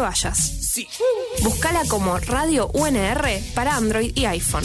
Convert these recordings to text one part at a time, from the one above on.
vayas. Sí. Búscala como Radio UNR para Android y iPhone.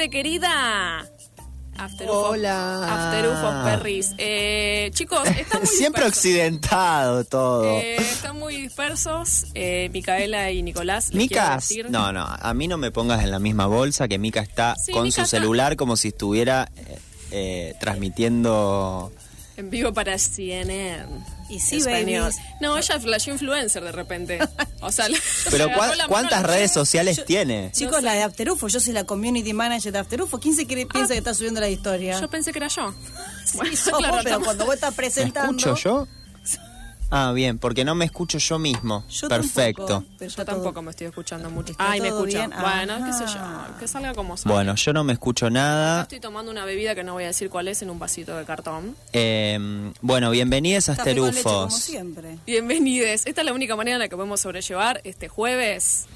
Gente querida. After Ufo- Hola. Perris. Eh, chicos, están muy Siempre dispersos. occidentado todo. Eh, están muy dispersos. Eh, Micaela y Nicolás. les quiero Mica, decir- no, no, a mí no me pongas en la misma bolsa que Mica está Sí, con Mica su está- celular como si estuviera eh, eh, transmitiendo... En vivo para CNN. Y sí, Español. babies. No, ella flasheó influencer de repente. O sea, Pero se agarró ¿cuá- la mano ¿cuántas redes sociales tiene? Chicos, sé. la de Afterufo, yo soy la community manager de Afterufo. ¿Quién se cree- piensa que está subiendo la historia? Yo pensé que era yo. Bueno, somos, claro, pero cuando vos estás ¿Me presentando... escucho yo? Ah, bien, porque no me escucho yo mismo. Yo Perfecto. tampoco, pero Yo tampoco me estoy escuchando mucho. ¿Está Ay, me escucho. bien? Bueno, qué sé yo. Que salga como salga. Bueno, yo no me escucho nada. Estoy tomando una bebida que no voy a decir cuál es en un vasito de cartón. Eh, bueno, bienvenidos a leche, como siempre. Bienvenidos. Esta es la única manera en la que podemos sobrellevar este jueves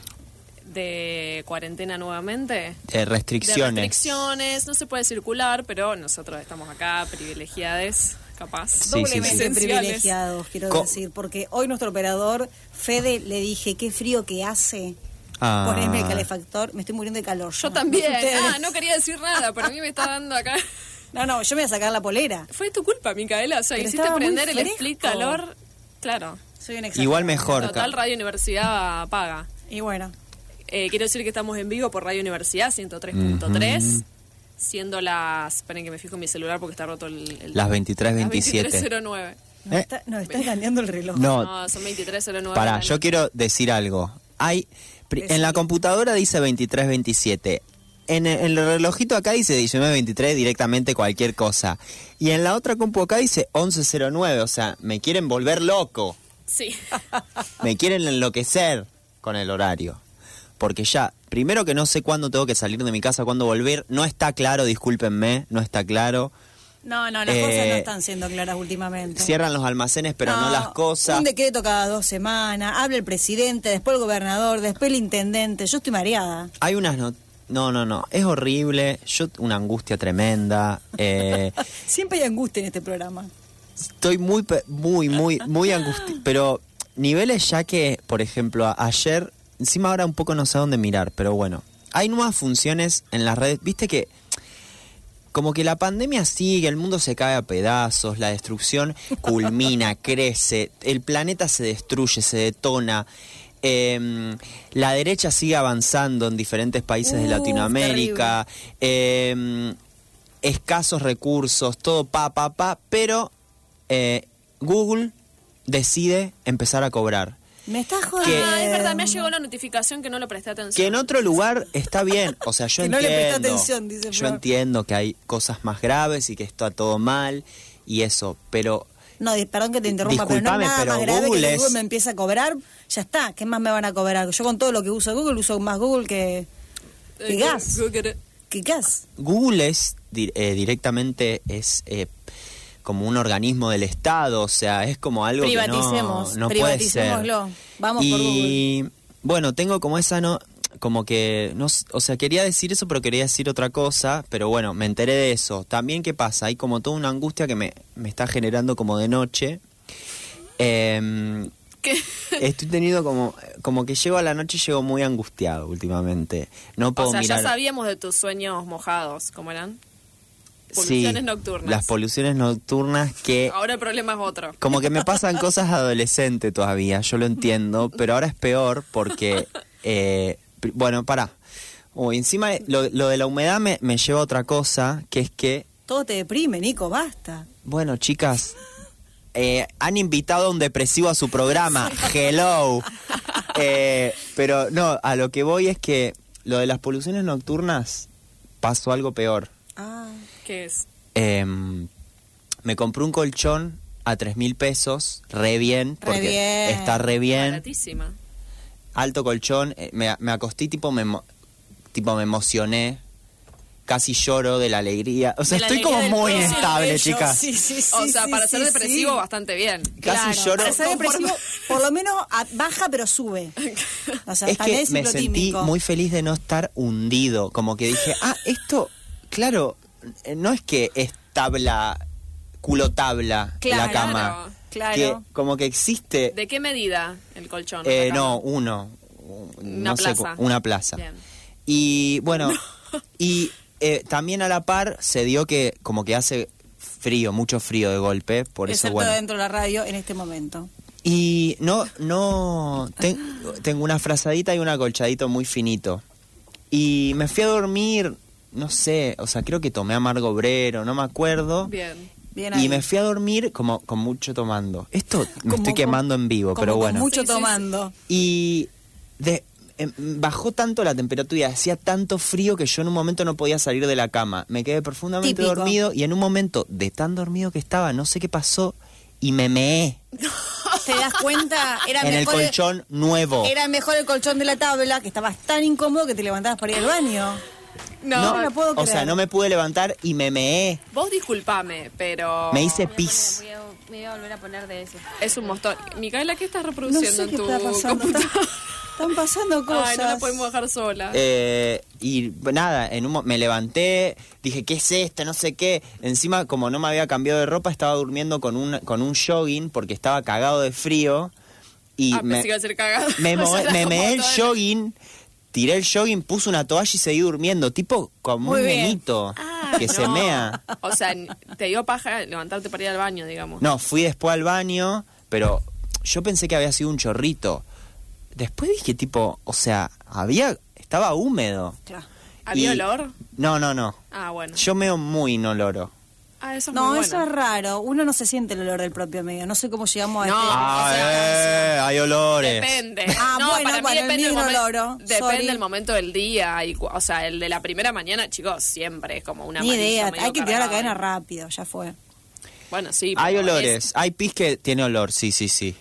de cuarentena nuevamente. Eh, De restricciones. restricciones, no se puede circular, pero nosotros estamos acá privilegiadas, capaz. Sí, sí, Doblemente sí. Esenciales. privilegiados, quiero Co- decir, porque hoy nuestro operador, Fede, le dije, qué frío que hace. Ah. Poneme el calefactor, me estoy muriendo de calor. Yo No también. Ah, no quería decir nada, pero a mí me está dando acá. No, no, yo me voy a sacar la polera. Fue tu culpa, Micaela. O sea, Pero hiciste prender el split calor. Claro. Soy exagerada. Igual mejor. Total, Radio Universidad paga. Y bueno, Eh, quiero decir que estamos en vivo por Radio Universidad 103.3, siendo las... Esperen que me fijo en mi celular porque está roto el... el- Las 23:27. Las 23.09. nos, Eh. está, nos está engañando el reloj. No, No, son 23.09. Pará, yo quiero decir algo. Hay pri- en la computadora dice 2327. En el, en el relojito acá dice 1923 directamente cualquier cosa. Y en la otra compu acá dice 1109, o sea, me quieren volver loco. Sí. Me quieren enloquecer con el horario. Porque ya, primero que no sé cuándo tengo que salir de mi casa, cuándo volver, no está claro, discúlpenme, no está claro. No, no, las Eh, cosas no están siendo claras últimamente. Cierran los almacenes, pero no, las cosas. Un decreto cada dos semanas, habla el presidente, después el gobernador, después el intendente. Yo estoy mareada. Hay unas no, no, no, no, es horrible, yo una angustia tremenda. eh, Siempre hay angustia en este programa. estoy muy, muy, muy, muy angustiado. Pero niveles ya que, por ejemplo, ayer, encima ahora un poco no sé dónde mirar, pero bueno, hay nuevas funciones en las redes. Viste que como que la pandemia sigue, el mundo se cae a pedazos, la destrucción culmina, crece, el planeta se destruye, se detona. em, la derecha sigue avanzando en diferentes países de Latinoamérica. em, escasos recursos, todo pa, pa, pa, pero eh, Google decide empezar a cobrar. Me estás jodiendo. Que- Ah, es verdad, me ha llegado la notificación que no le presté atención. Que en otro lugar está bien, o sea, yo Que no le entiendo. presta atención, dice yo Flor. entiendo que hay cosas más graves y que está todo mal y eso, pero No, perdón que te interrumpa, pero no Disculpame, es nada pero más grave Google que es- Google me empieza a cobrar. Ya está, ¿qué más me van a cobrar? Yo con todo lo que uso Google uso más Google que, que Eh, gas. Google- Que gas. Google es di- eh, directamente es eh, como un organismo del Estado, o sea, es como algo que no, Privaticemos, no puede ser. Vamos y, por bueno, tengo como esa no como que no o sea, quería decir eso, pero quería decir otra cosa, pero bueno, me enteré de eso. También qué pasa, hay como toda una angustia que me, me está generando como de noche. ¿Qué? Estoy teniendo como como que llego a la noche y llego muy angustiado últimamente. No puedo O sea, mirar ya sabíamos de tus sueños mojados, ¿cómo eran? Sí, Poluciones nocturnas. Las poluciones nocturnas que Ahora el problema es otro. como que me pasan cosas de adolescente todavía, yo lo entiendo, pero ahora es peor porque, eh, bueno, pará. Uy, encima de- lo, lo de la humedad me, me lleva a otra cosa, que es que, Todo te deprime, Nico, basta. bueno, chicas, eh, han invitado a un depresivo a su programa, hello. Eh, pero no, a lo que voy es que lo de las poluciones nocturnas pasó algo peor. Ah, ¿Qué es? Em, me compré un colchón a tres mil pesos, re bien, Re porque bien. está re bien, Baratísima. alto colchón, eh, me, me acosté tipo me, tipo me emocioné, casi lloro de la alegría, o sea, estoy como muy bello. chicas. Sí, sí, sí, o sea, sí, para sí, ser depresivo, sí. bastante bien. Casi Claro, lloro. Para ser depresivo, por lo menos a- baja pero sube. O sea, es que me sentí muy feliz de no estar hundido, como que dije, ah, esto, claro, no es que es tabla, culo tabla Claro, la cama, claro. que como que existe ¿De qué medida el colchón? Eh, no, uno. Una no sé plaza. cu- una plaza. Bien. Y bueno, y eh, también a la par se dio que como que hace frío, mucho frío de golpe, por eso bueno. dentro de la radio en este momento. Y no, no, ten- tengo una frazadita y un acolchadito muy finito. Y me fui a dormir, no sé, o sea, creo que tomé amargo obrero, no me acuerdo. Bien. Bien ahí. Y me fui a dormir como con mucho tomando. Esto me Como estoy con- quemando en vivo, como pero con bueno. mucho Sí, sí, sí. tomando. Y de, em, bajó tanto la temperatura y hacía tanto frío que yo en un momento no podía salir de la cama. Me quedé profundamente Típico. dormido y en un momento de tan dormido que estaba, no sé qué pasó, y me meé ¿Te das cuenta? Era en el mejor colchón nuevo. Era mejor el colchón de la tabla, que estabas tan incómodo que te levantabas para ir al baño. No, no lo puedo o sea, creer. no me pude levantar y me meé. vos disculpame, pero... Me hice pis. Voy a, me voy a volver a poner de ese. Es un montón. Micaela, ¿qué estás No reproduciendo sé qué en tu está pasando. computadora? Están, pasando cosas. Ay, no la podemos dejar sola. Eh, y nada, en un, me levanté, dije, ¿qué es esto? No sé qué. Encima, como no me había cambiado de ropa, estaba durmiendo con un, con un jogging porque estaba cagado de frío. Y ah, me, pensé que iba a ser cagado. me, me como meé el jogging, tiré el jogging, puse una toalla y seguí durmiendo. Tipo como Muy un bien. nenito Ah, que se no. mea. O sea, te dio paja levantarte para ir al baño, digamos. No, fui después al baño, pero yo pensé que había sido un chorrito. Después dije, tipo, o sea, había, estaba húmedo. Claro. ¿Había Y- olor? No, no, no. Ah, bueno. Yo meo muy inoloro. Ah, eso es No, muy eso bueno. es raro. Uno no se siente el olor del propio medio. No sé cómo llegamos a No, este. Ah, o sea, eh, hay olores. Depende. Ah, no, bueno, para mí bueno, el depende, del oloro, depende del momento del día. Y, o sea, el de la primera mañana, chicos, siempre es como una Ni idea. medio Hay que tirar la cadena rápido. Ya fue. Bueno, sí. Hay olores. Hay pis que tiene olor, sí, sí, sí.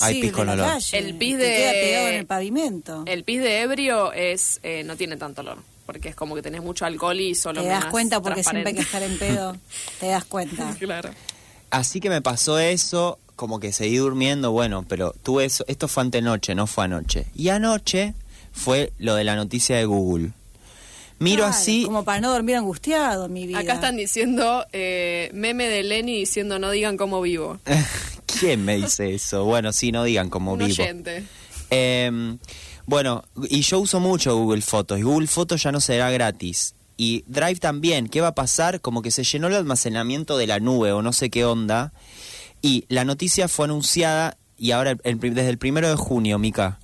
Hay pis con olor. calle, El pis que de- queda pegado en el pavimento. El pis de ebrio es eh, no tiene tanto olor. Porque es como que tenés mucho alcohol y solo Te das cuenta porque siempre hay que estar en pedo. Te das cuenta. claro. Así que me pasó eso, como que seguí durmiendo, bueno, pero tuve eso. Esto fue antenoche, no fue anoche. Y anoche fue lo de la noticia de Google. Miro Claro, así. Como para no dormir angustiado, mi vida. Acá están diciendo eh, meme de Lenny diciendo no digan cómo vivo. ¿Quién me dice eso? Bueno, sí, no digan como Un vivo. oyente. Eh, bueno, y yo uso mucho Google Fotos y Google Fotos ya no será gratis. Y Drive también, ¿qué va a pasar? Como que se llenó el almacenamiento de la nube o no sé qué onda. Y la noticia fue anunciada y ahora el- el- desde el primero de junio, Mica.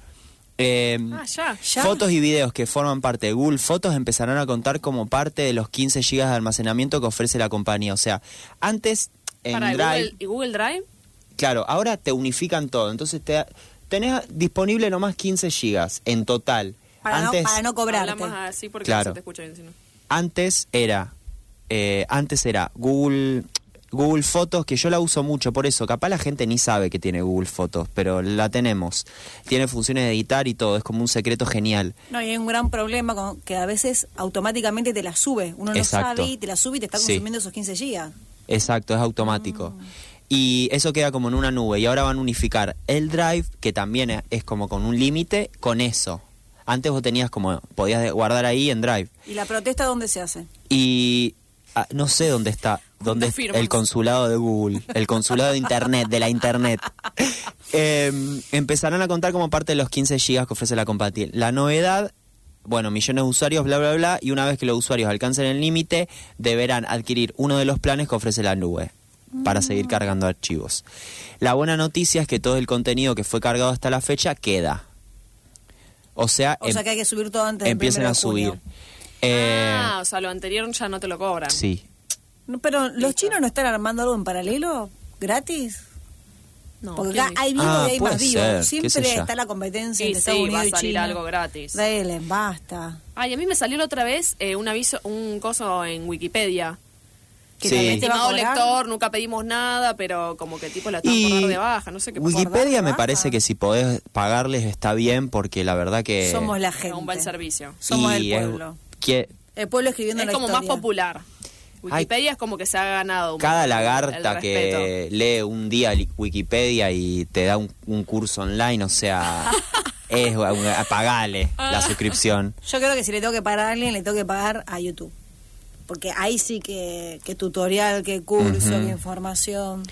eh, Ah, ya. ¿Ya? Fotos y videos que forman parte de Google Fotos empezarán a contar como parte de los 15 GB de almacenamiento que ofrece la compañía. O sea, antes en Para, ¿y Drive... Google, ¿y Google Drive? Claro, ahora te unifican todo. Entonces te tenés disponible nomás 15 gigas en total. Para, antes, no, para no cobrarte. Así porque Claro. no se te escucha bien. si no. antes era eh, antes era Google Google Fotos, que yo la uso mucho, por eso, capaz la gente ni sabe que tiene Google Fotos, pero la tenemos. Tiene funciones de editar y todo, es como un secreto genial. No, y hay un gran problema con que a veces automáticamente te la sube. Uno no Exacto. sabe y te la sube y te está Sí. consumiendo esos 15 gigas. Exacto, es automático. Ah. Y eso queda como en una nube. Y ahora van a unificar el Drive, que también es- como con un límite, con eso. Antes vos tenías como, podías guardar ahí en Drive. ¿Y la protesta dónde se hace? Y ah, no sé dónde está, dónde es el consulado de Google, el consulado de Internet, de la Internet. Eh, empezarán a contar como parte de los 15 gigas que ofrece la compañía. La novedad, bueno, millones de usuarios, bla, bla, bla, y una vez que los usuarios alcancen el límite, deberán adquirir uno de los planes que ofrece la nube para seguir cargando archivos. La buena noticia es que todo el contenido que fue cargado hasta la fecha queda. O sea, O sea em- que hay que subir todo antes a junio. subir. Eh, ah, o sea, lo anterior ya no te lo cobran. sí, No, pero los chinos no están armando algo en paralelo, gratis. No, Porque ¿quién acá hay vivo Ah, y hay más vivo. ser, qué Siempre está la competencia Sí, entre Estados sí, Unidos va a salir China. algo gratis. Dale, basta. Ay, a mí me salió la otra vez eh, un aviso, un coso en Wikipedia. Que Sí. Estimado lector, nunca pedimos nada, pero como que tipo la están por dar de baja, no sé qué pasa. Wikipedia me parece que si podés pagarles está bien porque la verdad que... Somos la Es gente. un buen servicio. Somos y el es- pueblo. que El pueblo escribiendo Es la como más popular. Wikipedia es como que se ha ganado un cada lagarta que lee un día Wikipedia y te da un, un curso online, o sea, es un- pagale la suscripción. Yo creo que si le tengo que pagar a alguien, le tengo que pagar a YouTube. Porque ahí sí que, que tutorial, que curso, que información.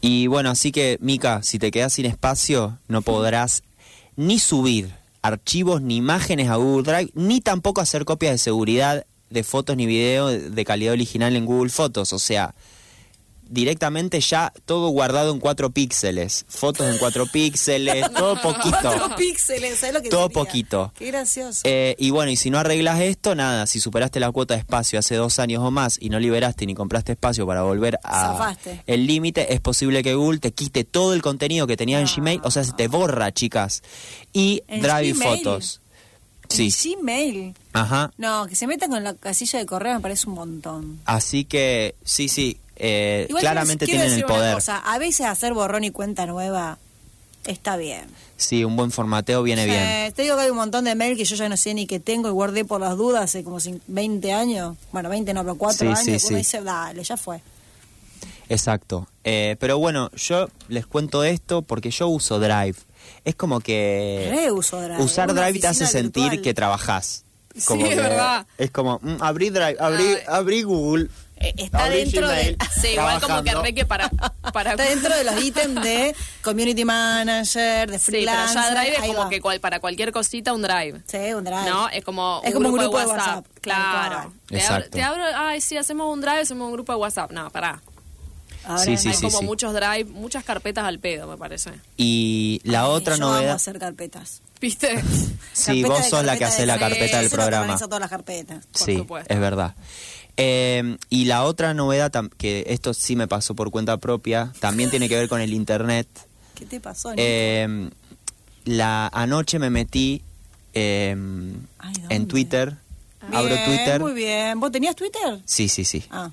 Y bueno, así que, Mica, si te quedas sin espacio, no podrás ni subir archivos ni imágenes a Google Drive, ni tampoco hacer copias de seguridad de fotos ni video de de calidad original en Google Fotos. O sea, directamente ya todo guardado en cuatro píxeles. Fotos en cuatro píxeles, todo poquito. Cuatro píxeles, ¿sabes lo que Todo sería? poquito. Qué gracioso. Eh, y bueno, y si no arreglas esto, nada, si superaste la cuota de espacio hace dos años o más y no liberaste ni compraste espacio para volver a Zafaste. el límite, es posible que Google te quite todo el contenido que tenía en Gmail, o sea, se te borra, chicas. Y ¿En Drive y fotos. Sí. Gmail. Ajá. No, que se metan con la casilla de correo me parece un montón. Así que, sí, sí, eh, claramente tienen el decir una poder. cosa, a veces hacer borrón y cuenta nueva está bien. Sí, un buen formateo viene bien. Eh, te digo que hay un montón de mail que yo ya no sé ni que tengo y guardé por las dudas hace como cin- 20 años. Bueno, 20 no, pero 4 Sí, años. sí, uno sí. dice, dale, ya fue. Exacto. Eh, pero bueno, yo les cuento esto porque yo uso Drive. Es como que... Reuso Drive. Usar una Drive te hace oficina sentir virtual. que trabajás. Sí, Como es que verdad. Es como, mm, abrí Drive, abrí, abrí Google. Eh, está dentro de- Sí, igual como que trabajando. re que para... para Está dentro de los ítems de community manager, de Sí, pero freelancer. ya Drive es como va. que cual- para cualquier cosita un Drive. Sí, un drive. ¿No? Es como, Es como un grupo de WhatsApp, tal Claro. cual. Te abro, Exacto. te abro, ay, sí, hacemos un Drive, hacemos un grupo de WhatsApp. No, pará. Ahora Sí, sí, Hay sí, como sí. muchos Drive, muchas carpetas al pedo, me parece. Y la Ay, otra yo amo novedad... hacer carpetas. ¿Viste? Sí, Carpeta vos de sos la que hace de- la Sí, carpeta del programa. todas las carpetas. Por sí, supuesto. es verdad. Eh, y la otra novedad, que esto sí me pasó por cuenta propia, también tiene que ver con el internet. ¿Qué te pasó? Eh, la anoche me metí eh, Ay, ¿dónde? en Twitter. Abro Bien, Twitter. Muy bien. ¿Vos tenías Twitter? Sí, sí, sí. Ah,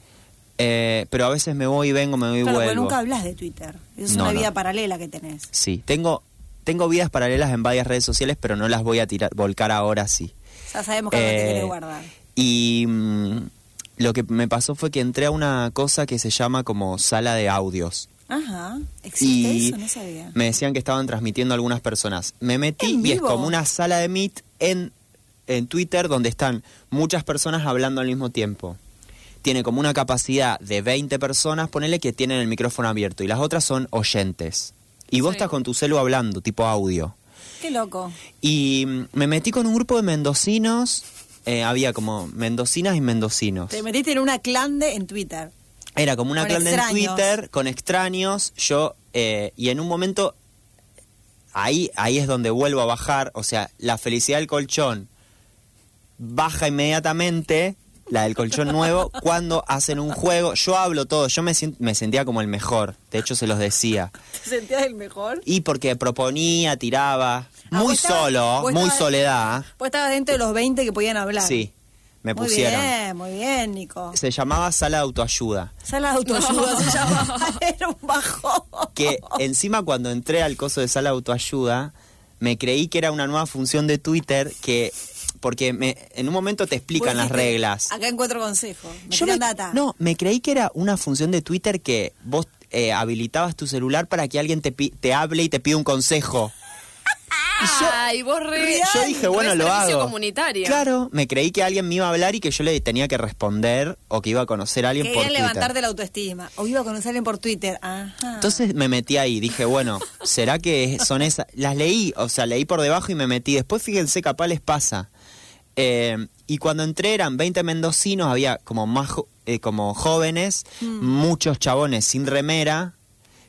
Eh, pero a veces me voy y vengo, me voy y claro, vuelvo. nunca hablas de Twitter. Es No, una no. vida paralela que tenés. Sí, tengo tengo vidas paralelas en varias redes sociales, pero no las voy a tirar volcar ahora sí. Ya sabemos que no te Eh, guardar. Y mm, lo que me pasó fue que entré a una cosa que se llama como sala de audios. Ajá. ¿Existe Y eso? No sabía. me decían que estaban transmitiendo algunas personas. Me metí ¿En y es como una sala de Meet en, en Twitter donde están muchas personas hablando al mismo tiempo. Tiene como una capacidad de 20 personas, ponele que tienen el micrófono abierto y las otras son oyentes. Y vos Sí. estás con tu celu hablando, tipo audio. Qué loco. Y mm, me metí con un grupo de mendocinos. Eh, había como mendocinas y mendocinos. Te metiste en una clande en Twitter. Era como una Con clan en. Twitter con extraños. Yo, eh, y en un momento, ahí, ahí es donde vuelvo a bajar. O sea, la felicidad del colchón baja inmediatamente, la del colchón nuevo, cuando hacen un juego. Yo hablo todo, yo me, me sentía como el mejor. De hecho, se los decía. ¿Te sentías el mejor? Y porque proponía, tiraba. Ah, Muy estabas- solo, muy estabas- soledad. Vos estabas dentro de los 20 que podían hablar. Sí, me muy pusieron. bien, muy bien, Nico. Se llamaba sala de autoayuda. Sala de autoayuda se llama. Era un bajón. Que encima cuando entré al coso de sala de autoayuda, me creí que era una nueva función de Twitter que... Porque me, en un momento te explican las reglas. Acá encuentro consejos. Me Yo me- data. No, me creí que era una función de Twitter que vos eh, habilitabas tu celular para que alguien te, pi- te hable y te pida un consejo. Ay, vos re... Yo dije, bueno, lo hago. comunitario. Claro, me creí que alguien me iba a hablar y que yo le tenía que responder o que iba a conocer a alguien por Twitter. levantarte la autoestima. O iba a conocer a alguien por Twitter. Ajá. Entonces me metí ahí, dije, bueno, ¿será que son esas? Las leí, o sea, leí por debajo y me metí. Después fíjense, capaz les pasa. Eh, y cuando entré eran 20 mendocinos, había como más eh, como jóvenes, Mm. muchos chabones sin remera,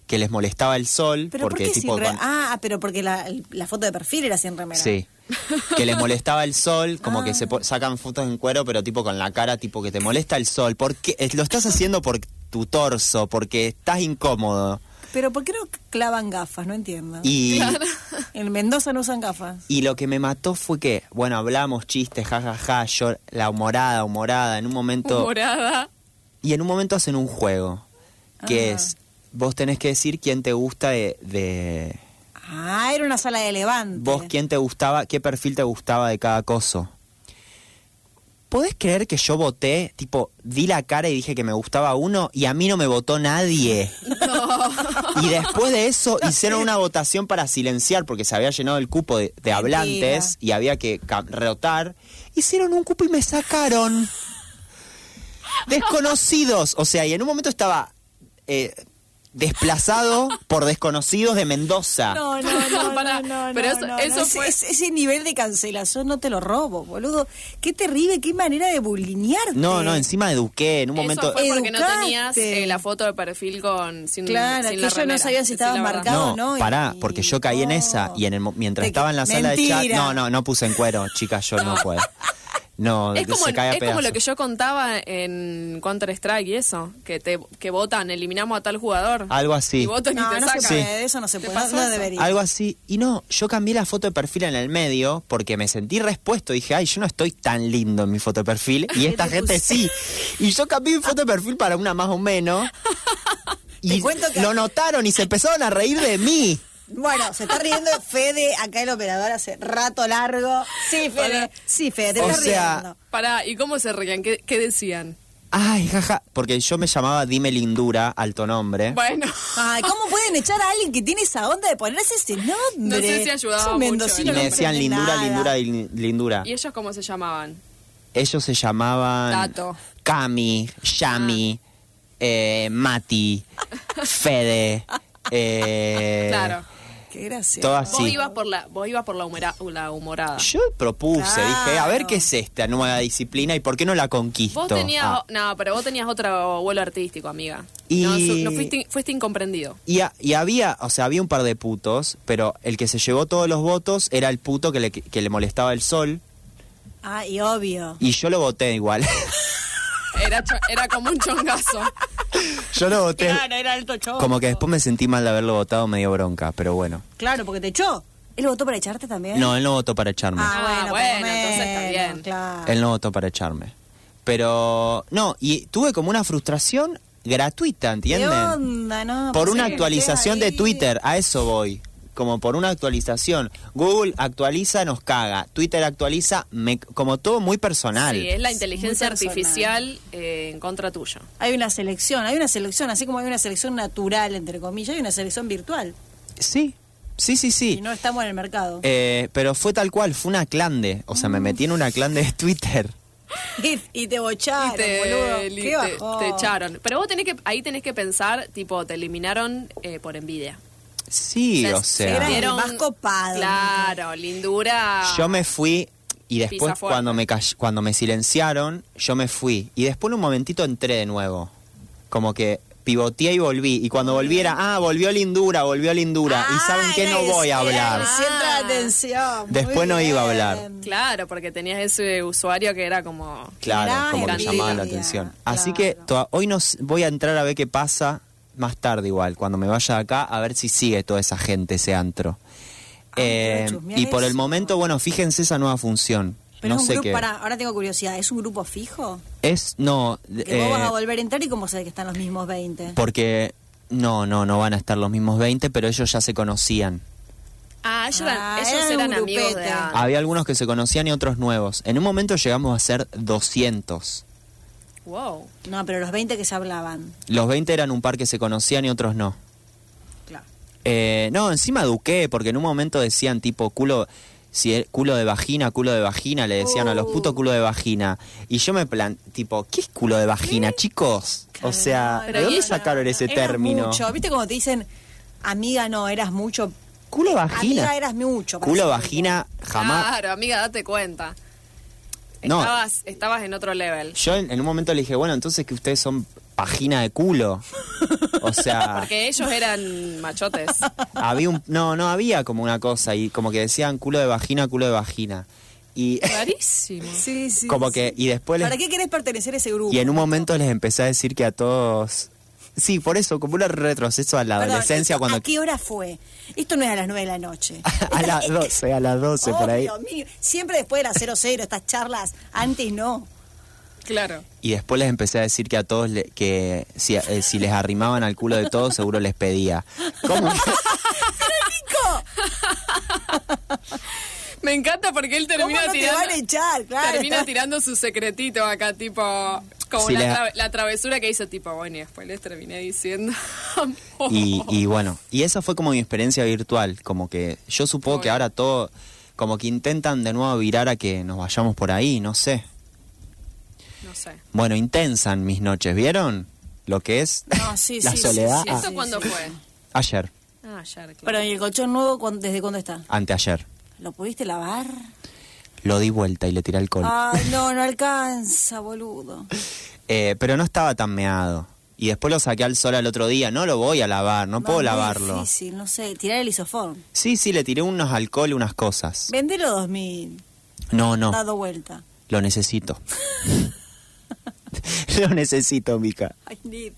que les molestaba el sol. ¿Pero porque por qué tipo sin Ah, pero porque la, la foto de perfil era sin remera. Sí. Que les molestaba el sol, como que se Ah. po- sacan fotos en cuero, pero tipo con la cara, tipo que te molesta el sol. porque Lo estás haciendo por tu torso, porque estás incómodo. Pero ¿por qué no clavan gafas? No entiendo. Y, En Mendoza no usan gafas. y lo que me mató fue que, bueno, hablamos chistes, jajaja, yo, la humorada, humorada, en un momento... Morada. Y en un momento hacen un juego, que Ajá. es, vos tenés que decir quién te gusta de... de Ah, era una sala de levante. vos quién te gustaba, qué perfil te gustaba de cada coso. ¿Podés creer que yo voté, tipo, di la cara y dije que me gustaba uno y a mí no me votó nadie? Y después de eso hicieron una votación para silenciar porque se había llenado el cupo de, hablantes y había que rotar. Hicieron un cupo y me sacaron. Desconocidos. O sea, y en un momento estaba eh, desplazado por desconocidos de Mendoza. No, no, no, Pará, no, no, pero no, eso- no, eso no. fue- Ese, ese nivel de cancelación no te lo robo, boludo. Qué terrible, qué manera de bulinearte. No, no, encima eduqué. En un momento. Eso fue porque no tenías eh, la foto de perfil con sin, Claro, sin que la ellos no sabían si estaban verdad. marcados. No, y- pará, porque yo caí en esa y en el, mo- mientras Te- estaba en la sala de chat. No, no, no puse en cuero, chicas, yo no puedo. No, Es como, se cae a es como lo que yo contaba en Counter Strike y eso, que te que votan, eliminamos a tal jugador. Algo así. Y votan y No, te no se sacan. eso no se ¿Te puede, no, debería. Algo así. Y no, yo cambié la foto de perfil en el medio porque me sentí respuesto. Dije, ay, yo no estoy tan lindo en mi foto de perfil. Y esta te gente sí. Y yo cambié mi foto de perfil para una más o menos. Y cuento que- lo notaron y se empezaron a reír de mí. Bueno, se está riendo Fede, acá el operador hace rato largo. Sí, Fede, sí, Fede, te O estás sea, riendo. Pará, ¿y cómo se reían? ¿Qué, qué decían? Ay, jaja. Porque yo me llamaba Dime Lindura, alto nombre. Bueno, Ay, ¿cómo pueden echar a alguien que tiene esa onda de ponerse ese nombre? No sé si ayudaba mucho, y mendocino, me no decían comprende Lindura, nada. Lindura, y Lindura. ¿y ellos cómo se llamaban? Ellos se llamaban Tato. Cami, Yami, eh, Mati, Fede. eh, Claro. Qué gracia. Todo Vos ibas por la, vos ibas por la, humera- la humorada. Yo propuse, Claro. dije, a ver qué es esta nueva disciplina y por qué no la conquisto. Vos tenías, Ah. no, pero vos tenías otro vuelo artístico, amiga. Y- No, fuiste, fuiste incomprendido. Y, a- y había, o sea, había un par de putos, pero el que se llevó todos los votos era el puto que le, que le molestaba el sol Ah, y obvio. y yo lo voté igual. Era, era como un chongazo. yo lo voté. era alto choco. Como que después me sentí mal de haberlo votado medio bronca, pero bueno. Claro, porque te echó. ¿Él votó para echarte también? No, él no votó para echarme. Ah, Ah, bueno, entonces está bien. Claro. Él no votó para echarme. Pero, no, y tuve como una frustración gratuita, ¿Qué ¿entienden? onda, no? Por una sí, actualización de. Twitter, a eso voy. Como por una actualización. Google actualiza, nos caga. Twitter actualiza, me- como todo muy personal. Sí, es la inteligencia artificial eh, en contra tuyo. Hay una selección, hay una selección, así como hay una selección natural, entre comillas, hay una selección virtual. Sí, sí, sí, sí. Y no estamos en el mercado. Eh, pero fue tal cual, fue una clande. O sea, me metí en una clande de Twitter. Y, y te bocharon, Y te, boludo. Qué te- te echaron. Pero vos tenés que, ahí tenés que pensar, tipo, te eliminaron eh, por envidia. Sí, o era sea. el más copado. Claro, lindura. Yo me fui y después cuando me call- cuando me silenciaron, yo me fui y después en un momentito entré de nuevo. Como que pivoteé y volví y cuando volví era, ah, volvió Lindura, volvió Lindura y saben que no voy a hablar. Siempre atención. muy Después no iba a hablar. Claro, porque tenías ese usuario que era como... Claro, Era como que llamaba la atención. Así que Claro. hoy nos voy a entrar a ver qué pasa más tarde igual, cuando me vaya de acá, a ver si sigue toda esa gente ese antro. Ay, Eh, y por el momento, bueno, fíjense esa nueva función. Pero no es un sé grupo, qué. pará, ahora tengo curiosidad, ¿es un grupo fijo? Es, no, Que vos vas eh, a volver a entrar y cómo sabes que están los mismos 20. porque no, no, no van a estar los mismos 20, pero ellos ya se conocían. Ah, ellos Ah, eran, ellos eran un eran amigos de grupete. antes. Había algunos que se conocían y otros nuevos. En un momento llegamos a ser 200. Wow. No, pero los 20 que se hablaban. Los 20 eran un par que se conocían y otros no. Claro. Eh, no, encima eduqué, porque en un momento decían tipo culo, si es culo de vagina, culo de vagina, le decían a los putos culo de vagina. Y yo me plan, tipo, ¿qué es culo de vagina, chicos? O sea, ¿de dónde sacaron ese Eras término? mucho. ¿Viste como te dicen, amiga, no, eras mucho? Culo de vagina. Amiga, eras mucho. Culo vagina, jamás. Claro, amiga, date cuenta. No. Estabas, estabas en otro level. Yo en, en un momento le dije, bueno, entonces que ustedes son vagina de culo. O sea, Porque ellos eran machotes. había un. No, no, había como una cosa y como que decían culo de vagina, culo de vagina. Y Rarísimo. grupo. Sí, sí. como sí. que. Y después les ¿Para qué querés pertenecer a ese grupo? Y en un momento les empecé a decir que a todos... Sí, por eso, como un retroceso a la Perdón, adolescencia ¿esto cuando... ¿A qué hora fue? Esto no es a las 9 de la noche. a las 12, a las 12 por ahí. Mío. Siempre después de las 00, estas charlas, antes no. Claro. Y después les empecé a decir que a todos, le- que si, eh, si les arrimaban al culo de todos, seguro les pedía. ¿Cómo? que- Me encanta porque él ¿Cómo termina no te tirando. van a echar? Claro. Termina tirando su secretito acá, tipo. Como Sí, la, le- tra- la travesura que hizo, tipo, bueno, y después les terminé diciendo. Y, y bueno, y esa fue como mi experiencia virtual. Como que yo supongo que ahora todo... Como que intentan de nuevo virar a que nos vayamos por ahí, no sé. No sé. Bueno, intensan mis noches, ¿vieron? Lo que es No, sí, la sí, sí, soledad. sí, Ah, ¿Esto cuándo fue? Ayer, Ah, ayer, claro. Pero ¿y el colchón nuevo desde cuándo está? anteayer. ¿Lo pudiste lavar? Lo di vuelta y le tiré alcohol. Ay, no, no alcanza, boludo. Eh, pero no estaba tan meado. Y después lo saqué al sol al otro día. No lo voy a lavar, no puedo lavarlo. difícil, no sé, tirar el isofón. Sí, sí, le tiré unos alcohol y unas cosas. Vendelo 2000, No, no. dado vuelta. Lo necesito. Lo necesito, Mica. I need.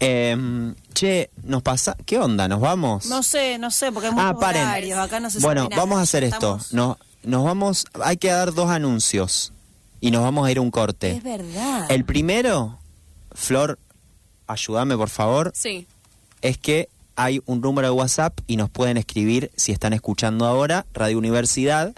Em, che, ¿nos pasa? ¿Qué onda? ¿Nos vamos? No sé, no sé, porque hay Ah, muchos paren. horarios, acá no se bueno, sabe nada. vamos a hacer esto. Estamos- No, nos vamos. Hay que dar dos anuncios y nos vamos a ir a un corte. Es verdad. El primero, Flor, ayúdame por favor, Sí. es que hay un número de WhatsApp y nos pueden escribir si están escuchando ahora, Radio Universidad.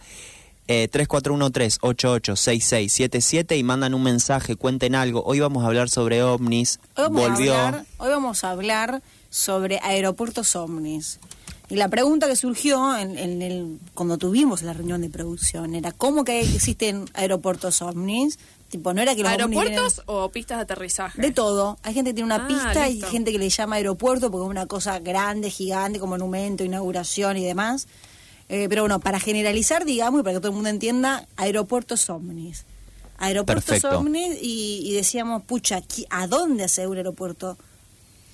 Eh, 3413-886677 y mandan un mensaje, cuenten algo. Hoy vamos a hablar sobre ovnis. Hoy vamos, Volvió. A hablar, hoy vamos a hablar sobre aeropuertos ovnis. Y la pregunta que surgió en, en el, cuando tuvimos la reunión de producción era ¿cómo que existen aeropuertos ovnis? Tipo, no era que los ¿Aeropuertos o pistas de aterrizaje? de todo. Hay gente que tiene una Ah, pista listo. y gente que le llama aeropuerto porque es una cosa grande, gigante, como monumento, inauguración y demás. Eh, pero bueno, para generalizar, digamos, y para que todo el mundo entienda, aeropuertos ovnis. Aeropuertos Perfecto. ovnis y, y decíamos, pucha, ¿qui- ¿a dónde hace un aeropuerto?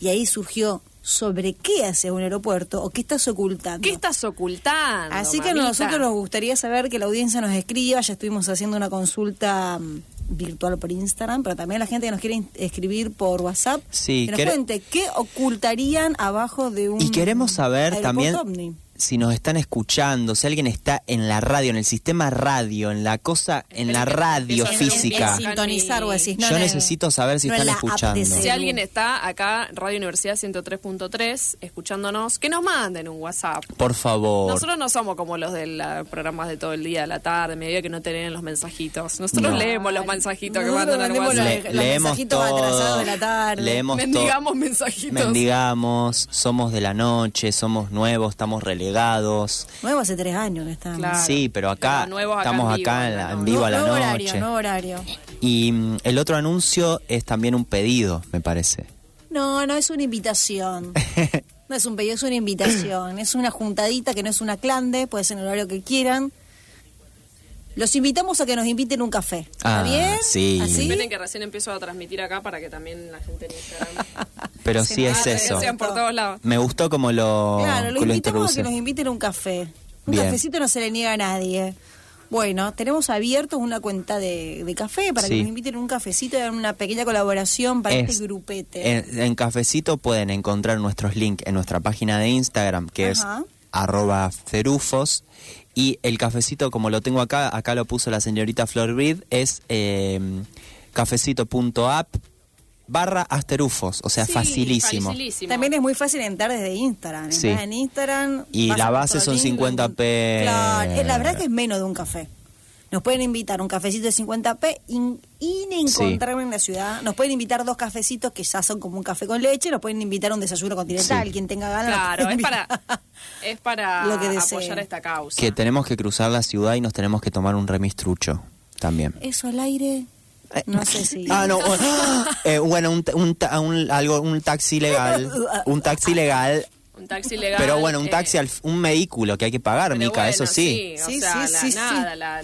Y ahí surgió, ¿sobre qué hace un aeropuerto o qué estás ocultando? ¿Qué estás ocultando? Así que a nosotros nos gustaría saber que la audiencia nos escriba, ya estuvimos haciendo una consulta mm, virtual por Instagram, pero también la gente que nos quiere escribir por WhatsApp, Sí, que nos cuente qué ocultarían abajo de un Y queremos saber también ovni. Si nos están escuchando, si alguien está en la radio, en el sistema radio, en la cosa, en la radio En- en- física. en sintonizar o decís, no Yo necesito saber si no están escuchando. Si alguien está acá, Radio Universidad 103.3, escuchándonos, que nos manden un WhatsApp. Por favor. Nosotros no somos como los de los programas de todo el día, de la tarde, mediodía, que no tienen los mensajitos. Nosotros No. leemos los mensajitos que mandan al WhatsApp. los- leemos mensajitos atrasados de la tarde. Leemos Mendigamos to- mensajitos. Mendigamos, somos de la noche, somos nuevos, estamos relegados. Nuevo hace tres años que estamos. Claro. Sí, pero acá Pero nuevos acá estamos en vivo, acá en, la- ¿no? en vivo a la nuevo noche. horario, nuevo horario. Y mm, el otro anuncio es también un pedido, me parece. No, no es una invitación. No es un pedido, es una invitación. Es una juntadita que no es una clande, puede ser en el horario que quieran. Los invitamos a que nos inviten un café. ¿Está Ah, bien? sí. ¿Así? Esperen que recién empiezo a transmitir acá para que también la gente en Instagram Pero sí es eso. por todos lados. Me gustó como lo, Claro, lo invitamos a que nos inviten un café. Un Bien. cafecito no se le niega a nadie. Bueno, tenemos abiertos una cuenta de, de café para Sí. que nos inviten un cafecito y hagan una pequeña colaboración para Es- este grupete. En, en Cafecito pueden encontrar nuestros links en nuestra página de Instagram, que Ajá. es arroba cerufos. Y el cafecito, como lo tengo acá, acá lo puso la señorita Flor Reed, es eh, cafecito.app barra asterufos. O sea, Sí, facilísimo. facilísimo. También es muy fácil entrar desde Instagram. Sí. En Instagram. Y la base son link, 50 lo- p. Claro, la verdad que es menos de un café. Nos pueden invitar un cafecito de 50p in- inencontrable en la ciudad. Nos pueden invitar dos cafecitos que ya son como un café con leche. Nos pueden invitar un desayuno continental. Sí. Quien tenga ganas. Claro, es para, es para Lo que desee. apoyar esta causa. Que tenemos que cruzar la ciudad y nos tenemos que tomar un remistrucho también. Eso al aire. No sé si. Ah, no. Bueno, eh, bueno, un, un, ta- un- algo, un taxi legal. Un taxi legal. Un taxi legal. Pero bueno, un eh, taxi, al- un vehículo que hay que pagar, Mica, bueno, eso sí. o Sí, sea, sí, la, sí, sí. nada, la,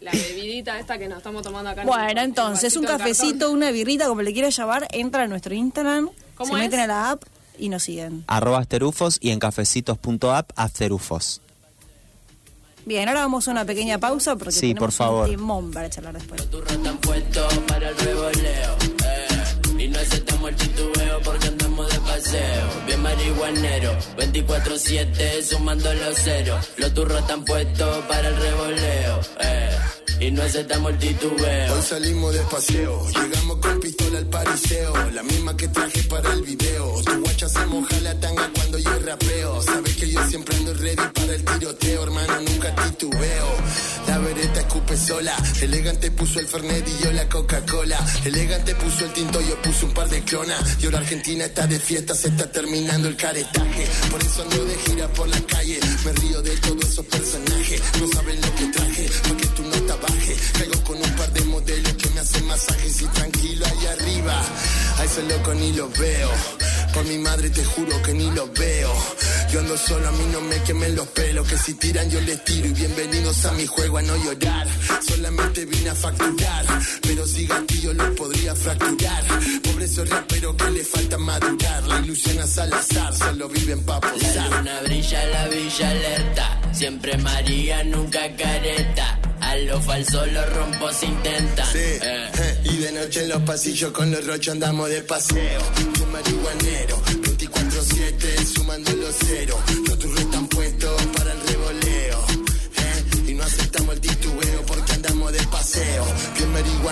la bebidita esta que nos estamos tomando acá. en Bueno, el- el entonces, un cafecito, una birrita, como le quieras llamar, entra a nuestro Instagram, ¿Cómo se es? meten a la app y nos siguen. Arroba asterufos y en cafecitos.app asterufos. Bien, ahora vamos a una pequeña pausa porque Sí, tenemos por favor. un timón para charlar después. están puestos para el revoleo. eh. Y no aceptamos el titubeo porque andamos de paseo. Bien marihuanero, 24-7 sumando los ceros. Los turros están puestos para el revoleo. eh. Y no aceptamos el titubeo. Hoy salimos de paseo, llegamos con pistola al pariseo, la misma que traje para el video. Tu guacha se moja la tanga cuando yo rapeo. Sabes que yo siempre ando ready para el tiroteo, hermano, nunca titubeo. La vereta escupe sola, elegante puso el Fernet y yo la Coca-Cola. Elegante puso el tinto, yo puse un par de clonas. Y ahora Argentina está de fiesta, se está terminando el caretaje. Por eso ando de gira por la calle, me río de todos esos personajes. No saben lo que traje, Caigo con un par de modelos que me hacen masajes y tranquilo ahí arriba. A ese loco ni lo veo. Por mi madre te juro que ni los veo. Yo ando solo, a mí no me quemen los pelos. Que si tiran yo les tiro. Y bienvenidos a mi juego a no llorar. Solamente vine a facturar. Pero si gatillo los podría fracturar. Pobre esos raperos que le falta madurar. La ilusión a Salazar, solo viven pa' La posar. luna brilla, la villa alerta. Siempre María, nunca careta. A lo falso los rompos intentan. Sí, Eh. y de noche en los pasillos con los rochos andamos de paseo. Yo marihuanero, 24-7 sumando los ceros. Los turros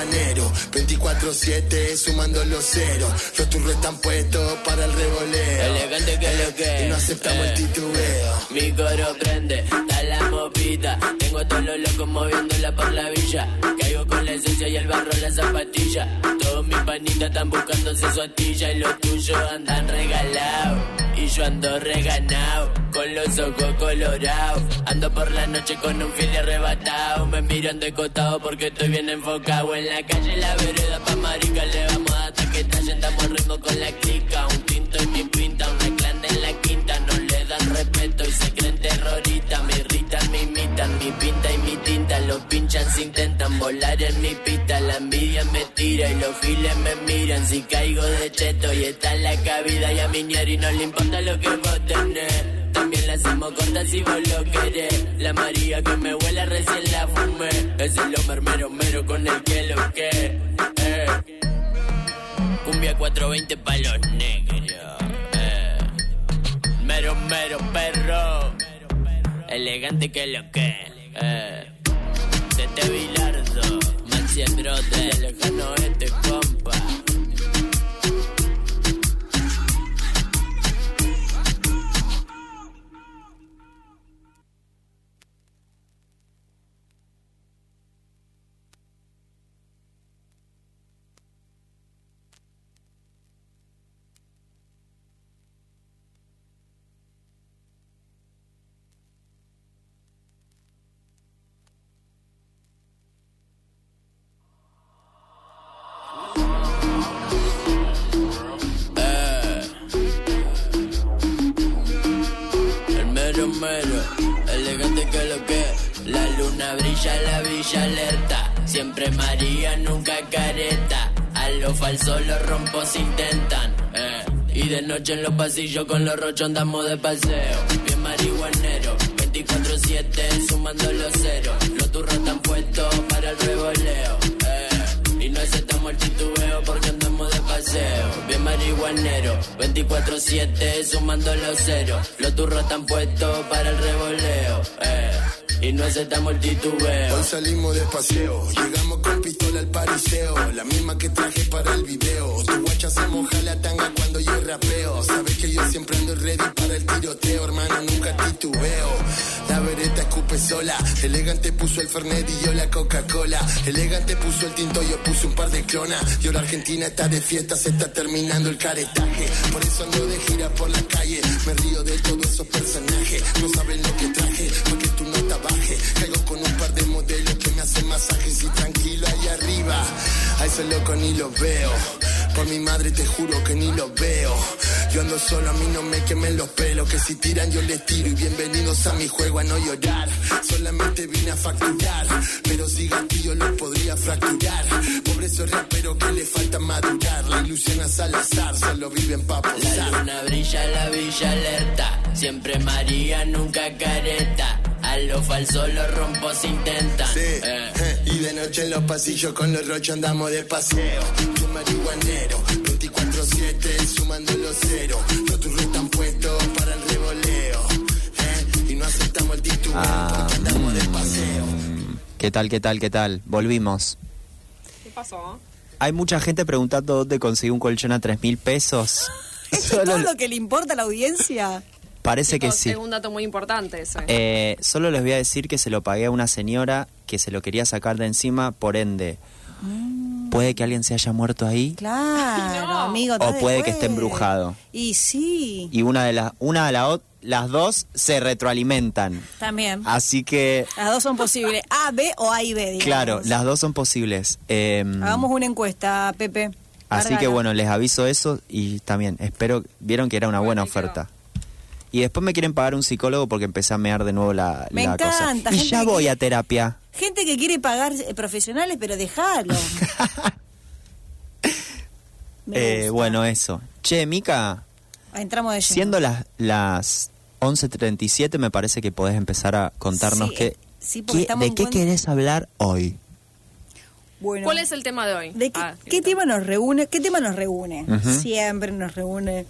Marihuanero, 24-7 sumando los ceros. Los turros están puestos para el revoleo. Elegante que lo que Y no aceptamos el eh. titubeo. Mi coro prende, está la movida. Tengo a todos los locos moviéndola por la villa. Caigo con la esencia y el barro en la zapatilla. Todos mis panitas están buscándose su atilla y los tuyos andan regalados. Y yo ando reganado, los ojos colorados. Ando por la noche con un fil arrebatado. Me miran de costado porque estoy bien enfocado. En la calle, la vereda pa' marica, le vamos a dar taqueta. Yendamos ritmo con la clica. Un tinto en mi pinta, una clan en la quinta. No le dan respeto y se creen terroristas. Me irritan, me imitan, mi pinta y mi tinta. Los pinchan se intentan volar en mi pista. La envidia me tira y los files me miran. Si caigo de cheto y está en la cabida y a mi y no le importa lo que vos tenés. También la hacemos corta si vos lo querés. La María que me huele recién la fumé. Es el mermero mero con el que lo que. Eh. Cumbia 420 pa' los negros. Eh. Mero, mero, perro. Elegante que lo que. Eh. Tete Bilardo. Maxi el brote. Lejano este compa. Mero mero, elegante que lo que La luna brilla, la villa alerta. Siempre María, nunca careta. A lo falso los rompos intentan eh. Y de noche en los pasillos con los rochos andamos de paseo. Bien marihuanero, 24-7 sumando los ceros. Los turros están puestos para el revoleo Bien marihuanero, 24-7 sumando los ceros. Los turros están puestos para el revoleo. Eh. Y no aceptamos el titubeo. Hoy salimos de paseo, llegamos con pistola al pariseo, la misma que traje para el video. Tu guacha se moja la tanga cuando yo rapeo. Sabes que yo siempre ando ready para el tiroteo, hermano, nunca titubeo. La vereta escupe sola, elegante puso el Fernet y yo la Coca-Cola. Elegante puso el tinto, yo puse un par de clonas. Y ahora Argentina está de fiesta, se está terminando el caretaje. Por eso ando de gira por la calle, me río de todos esos personajes. No saben lo que traje, porque tú no te baje. Caigo con un par de modelos que me hacen masajes y tranquilo ahí arriba. A esos locos ni los veo. Por mi madre te juro que ni los veo. Yo ando solo, a mí no me quemen los pelos. Que si tiran yo les tiro. Y bienvenidos a mi juego a no llorar. Solamente vine a facturar. Pero si gatillo los podría fracturar. Pobre esos raperos que le falta madurar. La ilusión a Salazar, solo viven pa' La posar. luna brilla, la villa alerta. Siempre María, nunca careta. A lo falso los rompos intentan. Sí, Y de noche en los pasillos con los rochos andamos de paseo. Yo marihuanero, 24-7 sumando los ceros. Los turros están puestos para el revoleo. eh, y no aceptamos el titubeo Ah, porque andamos de paseo. ¿Qué tal, qué tal, qué tal? Volvimos. ¿Qué pasó? Hay mucha gente preguntando dónde conseguir un colchón a tres mil pesos. ¿Esto es todo lo que le importa a la audiencia? Parece que sí. Es un dato muy importante ese. Eh, solo les voy a decir que se lo pagué a una señora que se lo quería sacar de encima, por ende, puede que alguien se haya muerto ahí Claro, No. amigo. o puede que esté embrujado. Y sí, Y una de las, una de la las dos se retroalimentan. también. Así que, Las dos son posibles. A, B o A y B, digamos. claro, las dos son posibles. Eh, Hagamos una encuesta, Pepe. Así que bueno, les aviso eso y también espero, vieron que era una buena oferta. Y después me quieren pagar un psicólogo porque empecé a mear de nuego la, Me la cosa. encanta, Y ya voy quiere- a terapia. Gente que quiere pagar eh, profesionales, pero déjalo. Eh, bueno, eso. Che, Mica, Entramos de lleno. siendo las, las 11.37 me parece que podés empezar a contarnos Sí, qué, eh, sí, qué- de qué cuenta- querés hablar hoy. Bueno, ¿Cuál es el tema de hoy? ¿De qué, Ah, qué tema nos reúne? ¿Qué tema nos reúne? Siempre nos reúne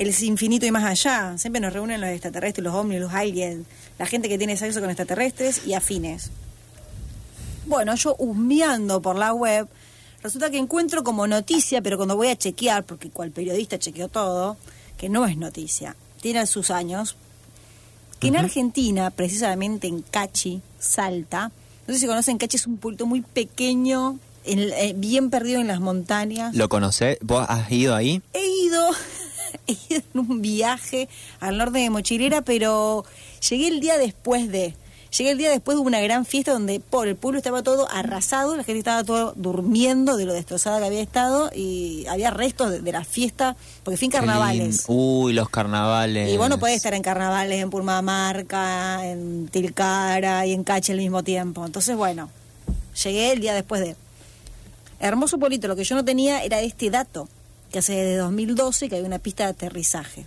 el infinito y más allá. Siempre nos reúnen los extraterrestres, los ovnis, los aliens, la gente que tiene sexo con extraterrestres y afines. Bueno, yo husmeando por la web, resulta que encuentro como noticia, pero cuando voy a chequear, porque cual periodista chequeó todo, que no es noticia, tiene sus años, que en Argentina, precisamente en Cachi, Salta, no sé si conocen, Cachi es un pueblito muy pequeño, en- eh, bien perdido en las montañas. ¿Lo conocés? ¿Vos has ido ahí? He ido, he ido en un viaje al norte de Mochilera, pero llegué el día después de. Llegué el día después de una gran fiesta donde por el pueblo estaba todo arrasado, la gente estaba todo durmiendo de lo destrozada que había estado y había restos de, de la fiesta, porque fin carnavales. Uy, los carnavales. Y vos no podés estar en carnavales en Purmamarca, en Tilcara y en Cache al mismo tiempo. Entonces, bueno, llegué el día después de. Hermoso Polito, lo que yo no tenía era este dato, que hace desde 2012 que hay una pista de aterrizaje.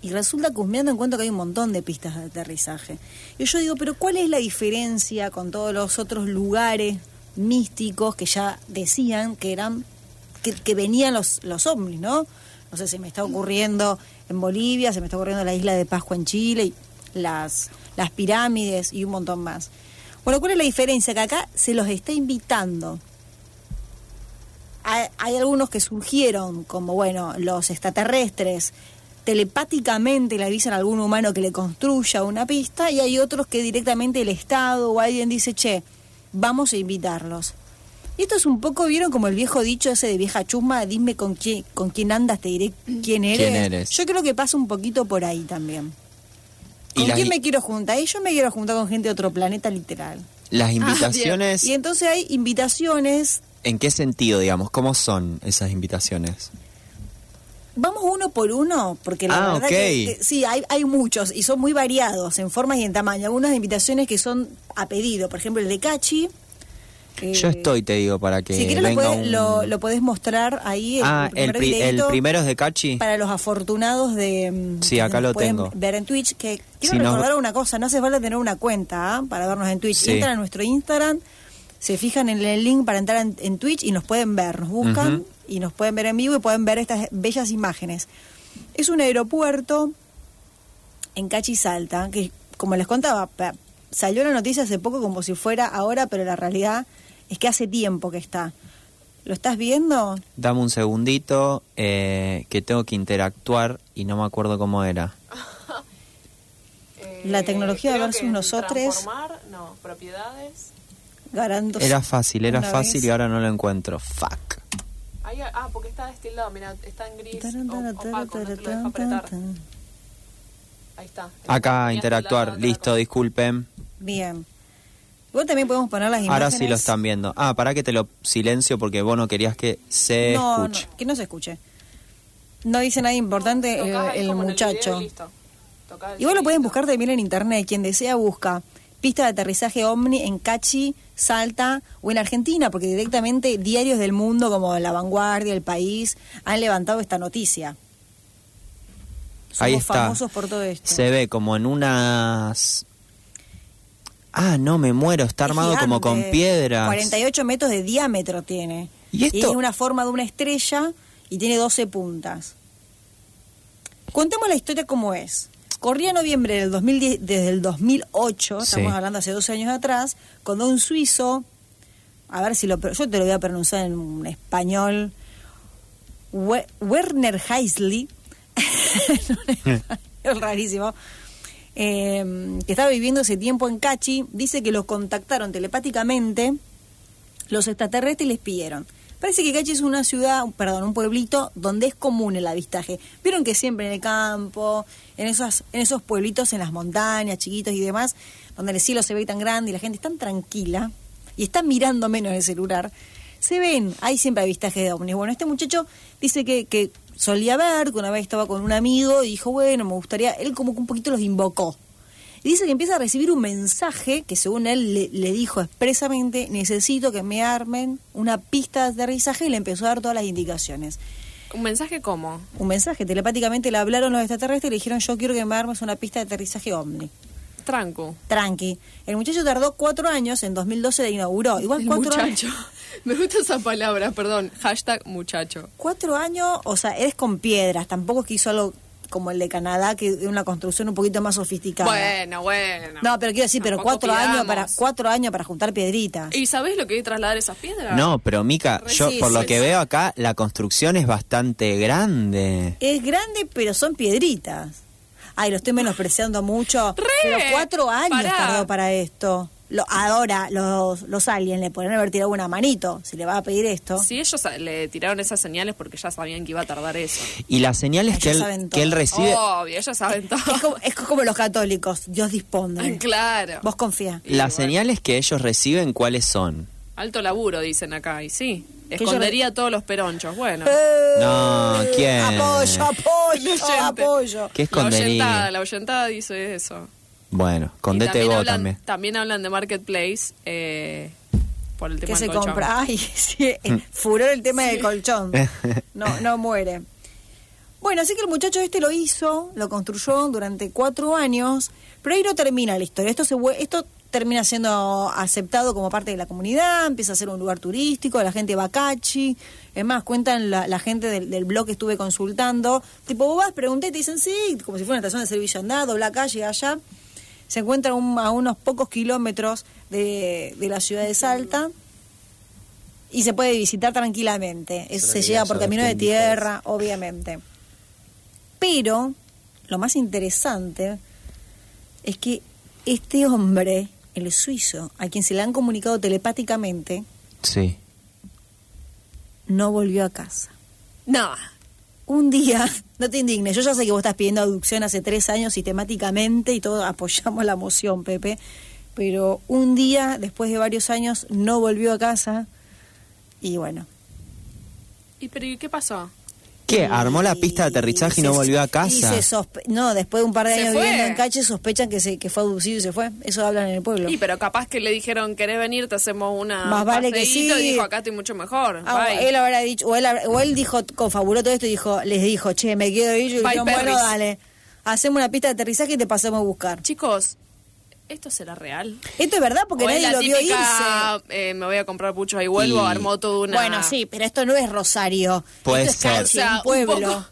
Y resulta que husmeando encuentro que hay un montón de pistas de aterrizaje. Y yo digo, pero ¿cuál es la diferencia con todos los otros lugares místicos que ya decían que eran que, que venían los, los ovnis, ¿no? No sé, se me está ocurriendo en Bolivia, se me está ocurriendo la isla de Pascua en Chile, y las, las pirámides y un montón más. Bueno, ¿cuál es la diferencia? Que acá se los está invitando. Hay, hay algunos que surgieron, como bueno, los extraterrestres, telepáticamente le avisan a algún humano que le construya una pista, y hay otros que directamente el Estado o alguien dice, che, vamos a invitarlos. Y esto es un poco, ¿vieron como el viejo dicho ese de vieja chusma? Dime con quién, con quién andas, te diré quién eres. ¿Quién eres? Yo creo que pasa un poquito por ahí también. ¿Con quién me quiero juntar? Y yo me quiero juntar con gente de otro planeta literal. las invitaciones, Y entonces hay invitaciones, ¿en qué sentido, digamos? ¿Cómo son esas invitaciones? vamos uno por uno, porque la Ah, verdad que, que sí, hay, hay muchos y son muy variados en formas y en tamaño. Algunas invitaciones que son a pedido, por ejemplo el de Cachi. eh, Yo estoy, te digo, para que si quieres lo, podés- un... lo, lo podés mostrar ahí. ah, el, pri- el primero es de Cachi. Para los afortunados de... mm, Sí, acá lo tengo. Ver en Twitch, que quiero Si no- recordar una cosa, no hace falta tener una cuenta ¿ah? para vernos en Twitch. Sí. Entran a nuestro Instagram, se fijan en el link para entrar en, en Twitch y nos pueden ver, nos buscan y nos pueden ver en vivo y pueden ver estas bellas imágenes. Es un aeropuerto en Cachi Salta, que como les contaba, salió la noticia hace poco como si fuera ahora, pero la realidad es que hace tiempo que está. ¿Lo estás viendo? Dame un segundito, eh, que tengo que interactuar y no me acuerdo cómo era. La tecnología creo versus nosotros. Transformar, no, propiedades. Era fácil, era fácil vez. y ahora no lo encuentro. Fuck. Ahí, ah, porque está destilado, mira, está en gris, Taran, taran, opaco, no taran, apretar. Ahí está. Acá, Tenía interactuar. Listo, disculpen. Bien. Igual también podemos poner las Ahora imágenes. sí lo están viendo. Ah, para que te lo silencio porque vos no querías que se no, escuche. no, que no se escuche. No dice nada importante cosa. el, Tocás ahí el como en video muchacho. y listo. El Igual lo pueden buscar también en internet. Quien desea busca pista de aterrizaje ovni en Cachi, Salta o en Argentina, porque directamente diarios del mundo como La Vanguardia, El País, han levantado esta noticia. Somos Ahí está. famosos por todo esto. Se ve como en unas... Ah, no, me muero. Está Es armado como con piedras. 48 metros de diámetro tiene. ¿Y esto? es una forma de una estrella y tiene 12 puntas. Contemos la historia como es. Corría noviembre del 2010, desde el 2008, Sí. estamos hablando hace 12 años atrás, cuando un suizo, a ver si lo, yo te lo voy a pronunciar en un español, We- Werner Heisley, es rarísimo, eh, que estaba viviendo ese tiempo en Cachi, dice que lo contactaron telepáticamente los extraterrestres y les pidieron. Parece que Cachi es una ciudad, perdón, un pueblito donde es común el avistaje. Vieron que siempre en el campo, en esos, en esos pueblitos en las montañas, chiquitos y demás, donde el cielo se ve tan grande y la gente es tan tranquila y está mirando menos el celular, Se ven, hay siempre avistajes de ovnis. Bueno, este muchacho dice que, que solía ver, que una vez estaba con un amigo y dijo, bueno, me gustaría, él como que un poquito los invocó. Y dice que empieza a recibir un mensaje que según él le, le dijo expresamente, necesito que me armen una pista de aterrizaje y le empezó a dar todas las indicaciones. ¿Un mensaje cómo? Un mensaje, telepáticamente le hablaron los extraterrestres y le dijeron, yo quiero que me armes una pista de aterrizaje ovni. Tranco. Tranqui. El muchacho tardó cuatro años, en 2012 le inauguró. Igual El cuatro muchacho. años. Me gusta esa palabra, perdón. Hashtag muchacho. Cuatro años, o sea, es con piedras, tampoco es que hizo algo como el de Canadá, que es una construcción un poquito más sofisticada. Bueno, bueno. No, pero quiero decir, pero cuatro años para cuatro años para juntar piedritas. ¿Y sabés lo que hay trasladar esas piedras? No, pero Mica, yo Sí, por sí, lo que veo acá, la construcción es bastante grande. Es grande, pero son piedritas. Ay, lo estoy menospreciando mucho. Re, pero cuatro años pará. tardó para esto. Lo, ahora, los, los aliens le podrían haber tirado una manito si le va a pedir esto. Si ellos le tiraron esas señales porque ya sabían que iba a tardar eso. Y las señales que él, que él recibe, Obvio, ellos saben todo. Es como, es como los católicos, Dios dispone. claro. Vos confía. Y las bueno. señales que ellos reciben, ¿cuáles son? Alto laburo, dicen acá. Y sí, yo escondería todos los peronchos. Bueno. Eh, No, ¿quién? Apoyo, apoyo, apoyo. ¿Qué La oyentada, escondería? la oyentada dice eso. Bueno, con Y DT Go hablan, también. también hablan de Marketplace eh, por el tema que se del colchón. compra. Ay, sí, eh, furor el tema del colchón. No, no muere. Bueno, así que el muchacho este lo hizo, lo construyó durante cuatro años, pero ahí no termina la historia. Esto se esto termina siendo aceptado como parte de la comunidad, empieza a ser un lugar turístico, la gente va a Cachi. Es más, cuentan la, la gente del, del blog que estuve consultando. Tipo, vos vas, pregunté, te dicen sí, como si fuera una estación de servicio andado, la calle allá. Se encuentra un- a unos pocos kilómetros de, de la ciudad de Salta y se puede visitar tranquilamente. Es- se llega por camino de tierra, obviamente. Pero lo más interesante es que este hombre, el suizo, a quien se le han comunicado telepáticamente, Sí. no volvió a casa. No, Un día, no te indignes, yo ya sé que vos estás pidiendo adopción hace tres años sistemáticamente y todos apoyamos la moción, Pepe, pero un día, después de varios años, no volvió a casa y bueno. ¿y pero ¿y qué pasó? ¿Qué? ¿Armó la pista de aterrizaje y no volvió a y casa? se no, después de un par de Se años fue. viviendo en Cache, sospechan que, se, que fue abducido y se fue. Eso hablan en el pueblo. Y pero capaz que le dijeron, ¿querés venir? Te hacemos una Más vale que paseíto", sí. Y dijo, acá estoy mucho mejor. Ah, Bye. él habrá dicho, o él, o él dijo, confabuló todo esto y dijo, les dijo, che, me quedo ahí. Y dijeron, bueno, dale, hacemos una pista de aterrizaje y te pasamos a buscar. Chicos, ¿esto será real? Esto es verdad porque ¿O es nadie la lo vio típica, irse. eh, me voy a comprar puchos y vuelvo, Y- armó toda una... Bueno, sí, pero esto no es Rosario. Puede esto es ser. O Cachi, sea, un pueblo. poco-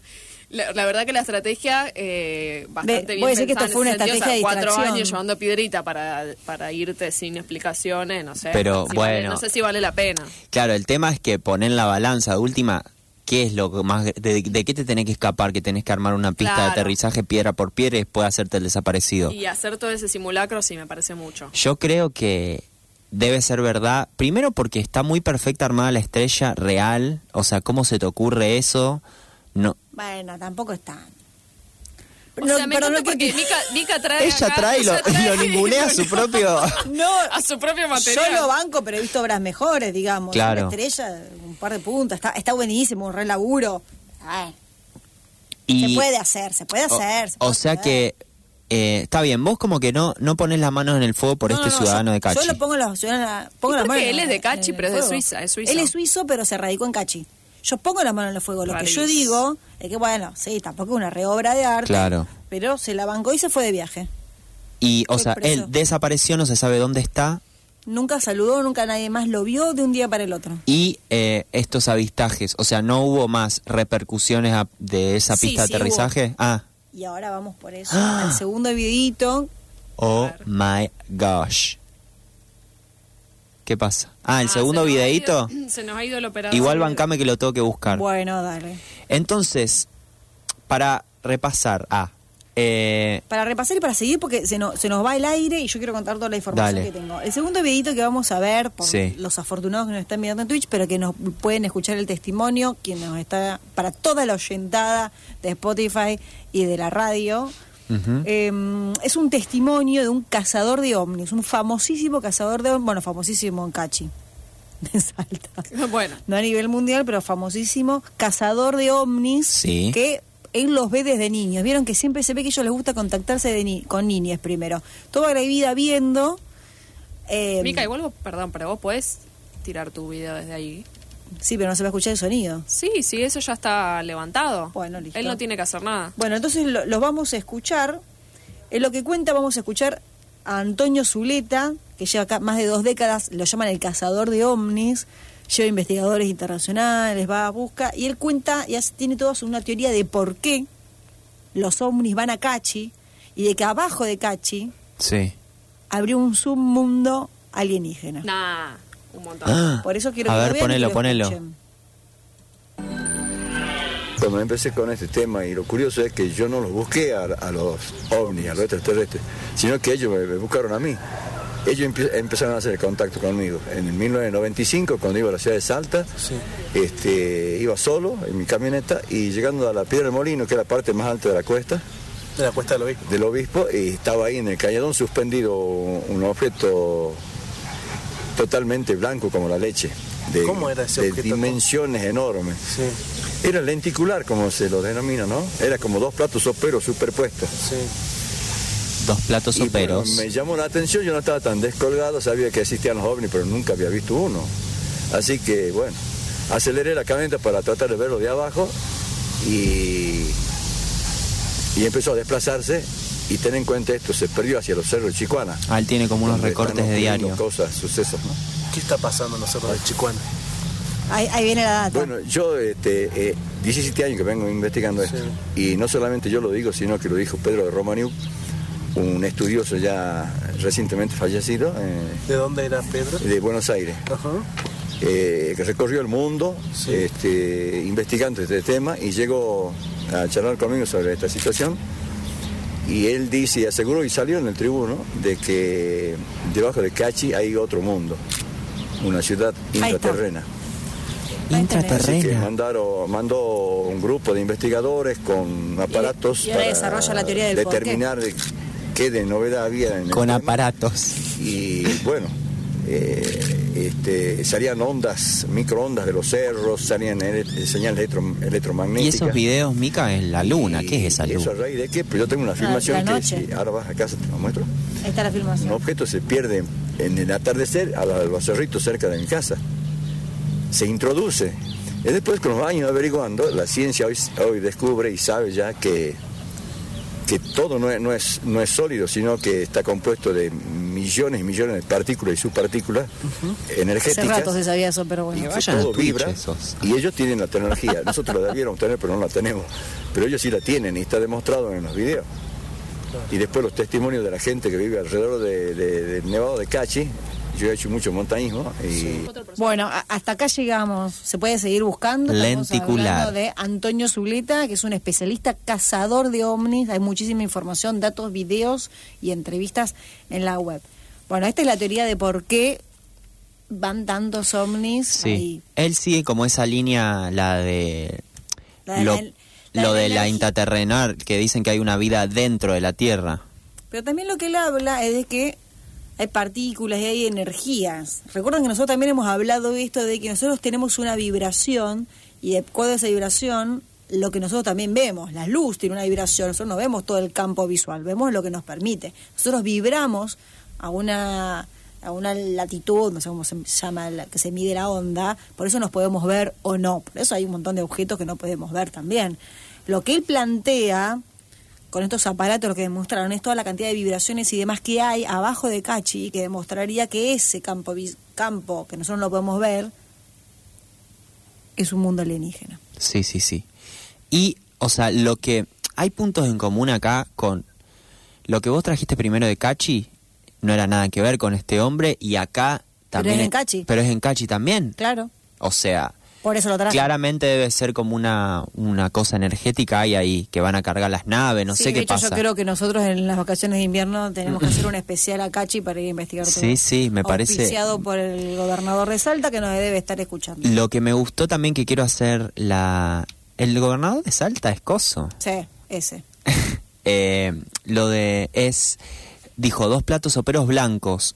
la, la verdad que la estrategia eh, bastante Ve, bien puede ser que esto fue una estrategia de o sea, cuatro distracción. años llevando piedrita para, para irte sin explicaciones, no sé. Pero, si vale- bueno. no sé si vale la pena. Claro, el tema es que poner en la balanza de última, ¿qué es lo más de, de qué te tenés que escapar? Que tenés que armar una pista de aterrizaje piedra por piedra y después hacerte el desaparecido. Y hacer todo ese simulacro sí me parece mucho. Yo creo que debe ser verdad. Primero porque está muy perfecta armada la estrella real. O sea, ¿cómo se te ocurre eso? No. Bueno, tampoco es tan. O No, sea, me perdón, encanta no porque Mica, Mica trae Ella acá- trae y lo, trae- lo ningunea a su propio... No, a su propio material. Yo lo banco, pero he visto obras mejores, digamos. Claro. Una estrella, un par de puntas, está, está buenísimo, un re laburo. Ay, Y, se puede hacer, se puede o, hacer. o sea hacer. que... eh, está bien, vos como que no no pones las manos en el fuego por No, este no, no, ciudadano yo, de Cachi. Yo lo pongo las, ciudadanas- pongo ¿Y las manos Él es de Cachi, pero es de. Suiza, es suizo. Él es suizo, pero se radicó en Cachi. Yo pongo las manos en el fuego. Lo que yo digo es que, bueno, sí, tampoco es una re obra de arte. Claro. Pero se la bancó y se fue de viaje. Y, o Fue sea, preso. él desapareció, no se sabe dónde está. Nunca saludó, nunca nadie más lo vio de un día para el otro. Y eh, estos avistajes, o sea, no hubo más repercusiones a- de esa Sí, pista sí de aterrizaje. Ah, Y ahora vamos por eso. Ah. Al segundo videito. oh my gosh. ¿Qué pasa? Ah, el Ah, segundo se ido- Se nos ha ido el operador. Igual bancame que lo tengo que buscar. Bueno, dale. Entonces, para repasar, ah, eh, Para repasar y para seguir, porque se, no- se nos va el aire y yo quiero contar toda la información Dale. que tengo. El segundo videito que vamos a ver, por Sí. los afortunados que nos están mirando en Twitch, pero que nos pueden escuchar el testimonio, quien nos está, para toda la oyentada de Spotify y de la radio, eh, es un testimonio de un cazador de ovnis, un famosísimo cazador de ovnis, bueno, famosísimo en Cachi. de Salta. Bueno, No a nivel mundial, pero famosísimo, cazador de ovnis, Sí. que él los ve desde niños. Vieron que siempre se ve que a ellos les gusta contactarse de ni- con niñas primero. Toda la vida viendo... eh, Mica, igual vos, perdón, pero vos podés tirar tu video desde ahí. Sí, pero no se va a escuchar el sonido. Sí, sí, eso ya está levantado. Bueno, listo. Él no tiene que hacer nada. Bueno, entonces lo- los vamos a escuchar. En lo que cuenta vamos a escuchar a Antonio Zuleta, que lleva acá más de dos décadas, lo llaman el cazador de ovnis, lleva investigadores internacionales, va a busca, y él cuenta y hace- tiene toda una teoría de por qué los ovnis van a Cachi y de que abajo de Cachi Sí. abrió un submundo alienígena. Nah, un montón. Ah, Por eso quiero a que ver, ponelo, lo ponelo. escuchen. Cuando empecé con este tema, y lo curioso es que yo no los busqué a, a los ovnis, a los extraterrestres, sino que ellos me, me buscaron a mí. Ellos empezaron a hacer contacto conmigo. En el 1995, cuando iba a la ciudad de Salta, este, iba solo en mi camioneta y llegando a la Piedra del Molino, que es la parte más alta de la cuesta, De la cuesta del obispo. del obispo, y estaba ahí en el cañadón suspendido un objeto totalmente blanco como la leche. De, ¿Cómo era ese de objeto? dimensiones enormes. Sí, Era lenticular, como se lo denomina, ¿no? Era como dos platos soperos superpuestos. sí. Dos platos Y bueno, soperos. me llamó la atención, yo no estaba tan descolgado, sabía que existían los ovnis, pero nunca había visto uno. Así que, bueno, aceleré la camioneta para tratar de verlo de abajo y, y empezó a desplazarse. Y ten en cuenta esto, se perdió hacia los cerros de Chicuana. Ah, él tiene como unos recortes de diario. Cosas, sucesos, ¿no? ¿Qué está pasando en los cerros de Chicuana? Ahí, ahí viene la data. Bueno, yo este, eh, 17 años que vengo investigando esto. Y no solamente yo lo digo, sino que lo dijo Pedro de Romaniuk, un estudioso ya recientemente fallecido eh, ¿De dónde era Pedro? de Buenos Aires, Ajá. eh, que recorrió el mundo Sí. este, investigando este tema y llegó a charlar conmigo sobre esta situación. Y él dice y aseguró y salió en el tribuno de que debajo de Cachi hay otro mundo, una ciudad intraterrena. Así que Intraterrena. mandaron, mandó un grupo de investigadores con aparatos y desarrolla la teoría del determinar de qué de novedad había en el Con tema. aparatos. Y bueno, eh, este, salían ondas, microondas de los cerros, salían ele- señales electro- Y electromagnéticas. esos videos, Mica, es la luna. Y ¿Qué es esa ¿Eso a luna? raíz de qué? Pues yo tengo una filmación la que si ahora vas a casa te lo muestro. Ahí está la Un filmación. objeto se pierde en el atardecer a los cerritos cerca de mi casa. Se introduce. Y después con los años averiguando, la ciencia hoy, hoy descubre y sabe ya que, que todo no es, no, es, no es sólido, sino que está compuesto de millones y millones de partículas y subpartículas Hace energéticas. rato se sabía eso, pero bueno. A todo vibra esos. y ellos tienen la tecnología. Nosotros la debiéramos tener, pero no la tenemos. Pero ellos sí la tienen y está demostrado en los videos. Y después los testimonios de la gente que vive alrededor de- de- del Nevado de Cachi. Yo he hecho mucho montañismo y Bueno, hasta acá llegamos. Se puede seguir buscando. Estamos Lenticular. de Antonio Zuleta, que es un especialista cazador de ovnis. Hay muchísima información, datos, videos y entrevistas en la web. Bueno, esta es la teoría de por qué van tantos ovnis Sí. ahí. Él sigue como esa línea, la de. La de lo la- la lo de de la intraterrenal, que dicen que hay una vida dentro de la Tierra. Pero también lo que él habla es de que hay partículas y hay energías. Recuerden que nosotros también hemos hablado de esto de que nosotros tenemos una vibración y de acuerdo a esa vibración, lo que nosotros también vemos, la luz tiene una vibración, nosotros no vemos todo el campo visual, vemos lo que nos permite. Nosotros vibramos a una a una latitud, no sé cómo se llama, la que se mide la onda, por eso nos podemos ver o no. Por eso hay un montón de objetos que no podemos ver también. Lo que él plantea con estos aparatos que demostraron es toda la cantidad de vibraciones y demás que hay abajo de Cachi que demostraría que ese campo campo que nosotros no podemos ver es un mundo alienígena. Sí, sí, sí. Y, o sea, lo que. Hay puntos en común acá con. Lo que vos trajiste primero de Cachi no era nada que ver con este hombre y acá Pero también. es en Cachi. Pero es en Cachi también. Claro, O sea, por eso lo traje. claramente debe ser como una, una cosa energética hay ahí, que van a cargar las naves, no Sí, sé de qué hecho, pasa. Yo creo que nosotros en las vacaciones de invierno tenemos que hacer un especial a Cachi para ir a investigar todo. Sí, sí, me parece- Auspiciado por el gobernador de Salta que nos debe estar escuchando. Lo que me gustó también que quiero hacer la... El gobernador de Salta es Coso. Sí, ese. Eh, lo de es dijo dos platos soperos blancos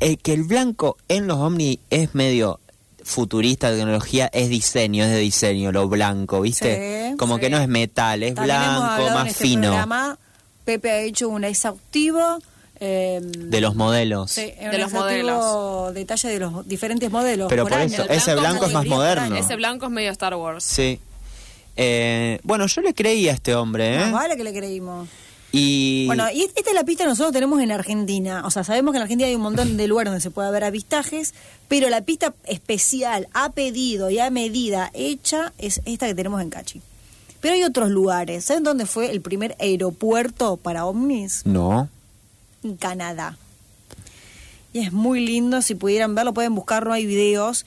Eh, que el blanco en los ovnis es medio futurista de tecnología es diseño, es de diseño, lo blanco, ¿viste? Sí, Como sí. que no es metal, es También hemos blanco, hablado en más este fino programa, Pepe ha hecho un exhaustivo. eh, de los modelos. sí, De los modelos. detalle de los diferentes modelos. Pero por eso, ese blanco es más moderno. Ese blanco es medio Star Wars. Sí. Eh, bueno, yo le creí a este hombre, ¿eh? Más vale que le creímos. Y Bueno, y esta es la pista que nosotros tenemos en Argentina. O sea, sabemos que en Argentina hay un montón de lugares donde se puede ver avistajes, pero la pista especial, a pedido y a medida hecha, es esta que tenemos en Cachi. Pero hay otros lugares. ¿Saben dónde fue el primer aeropuerto para ovnis? no. En Canadá. Y es muy lindo, si pudieran verlo, pueden buscarlo, hay videos.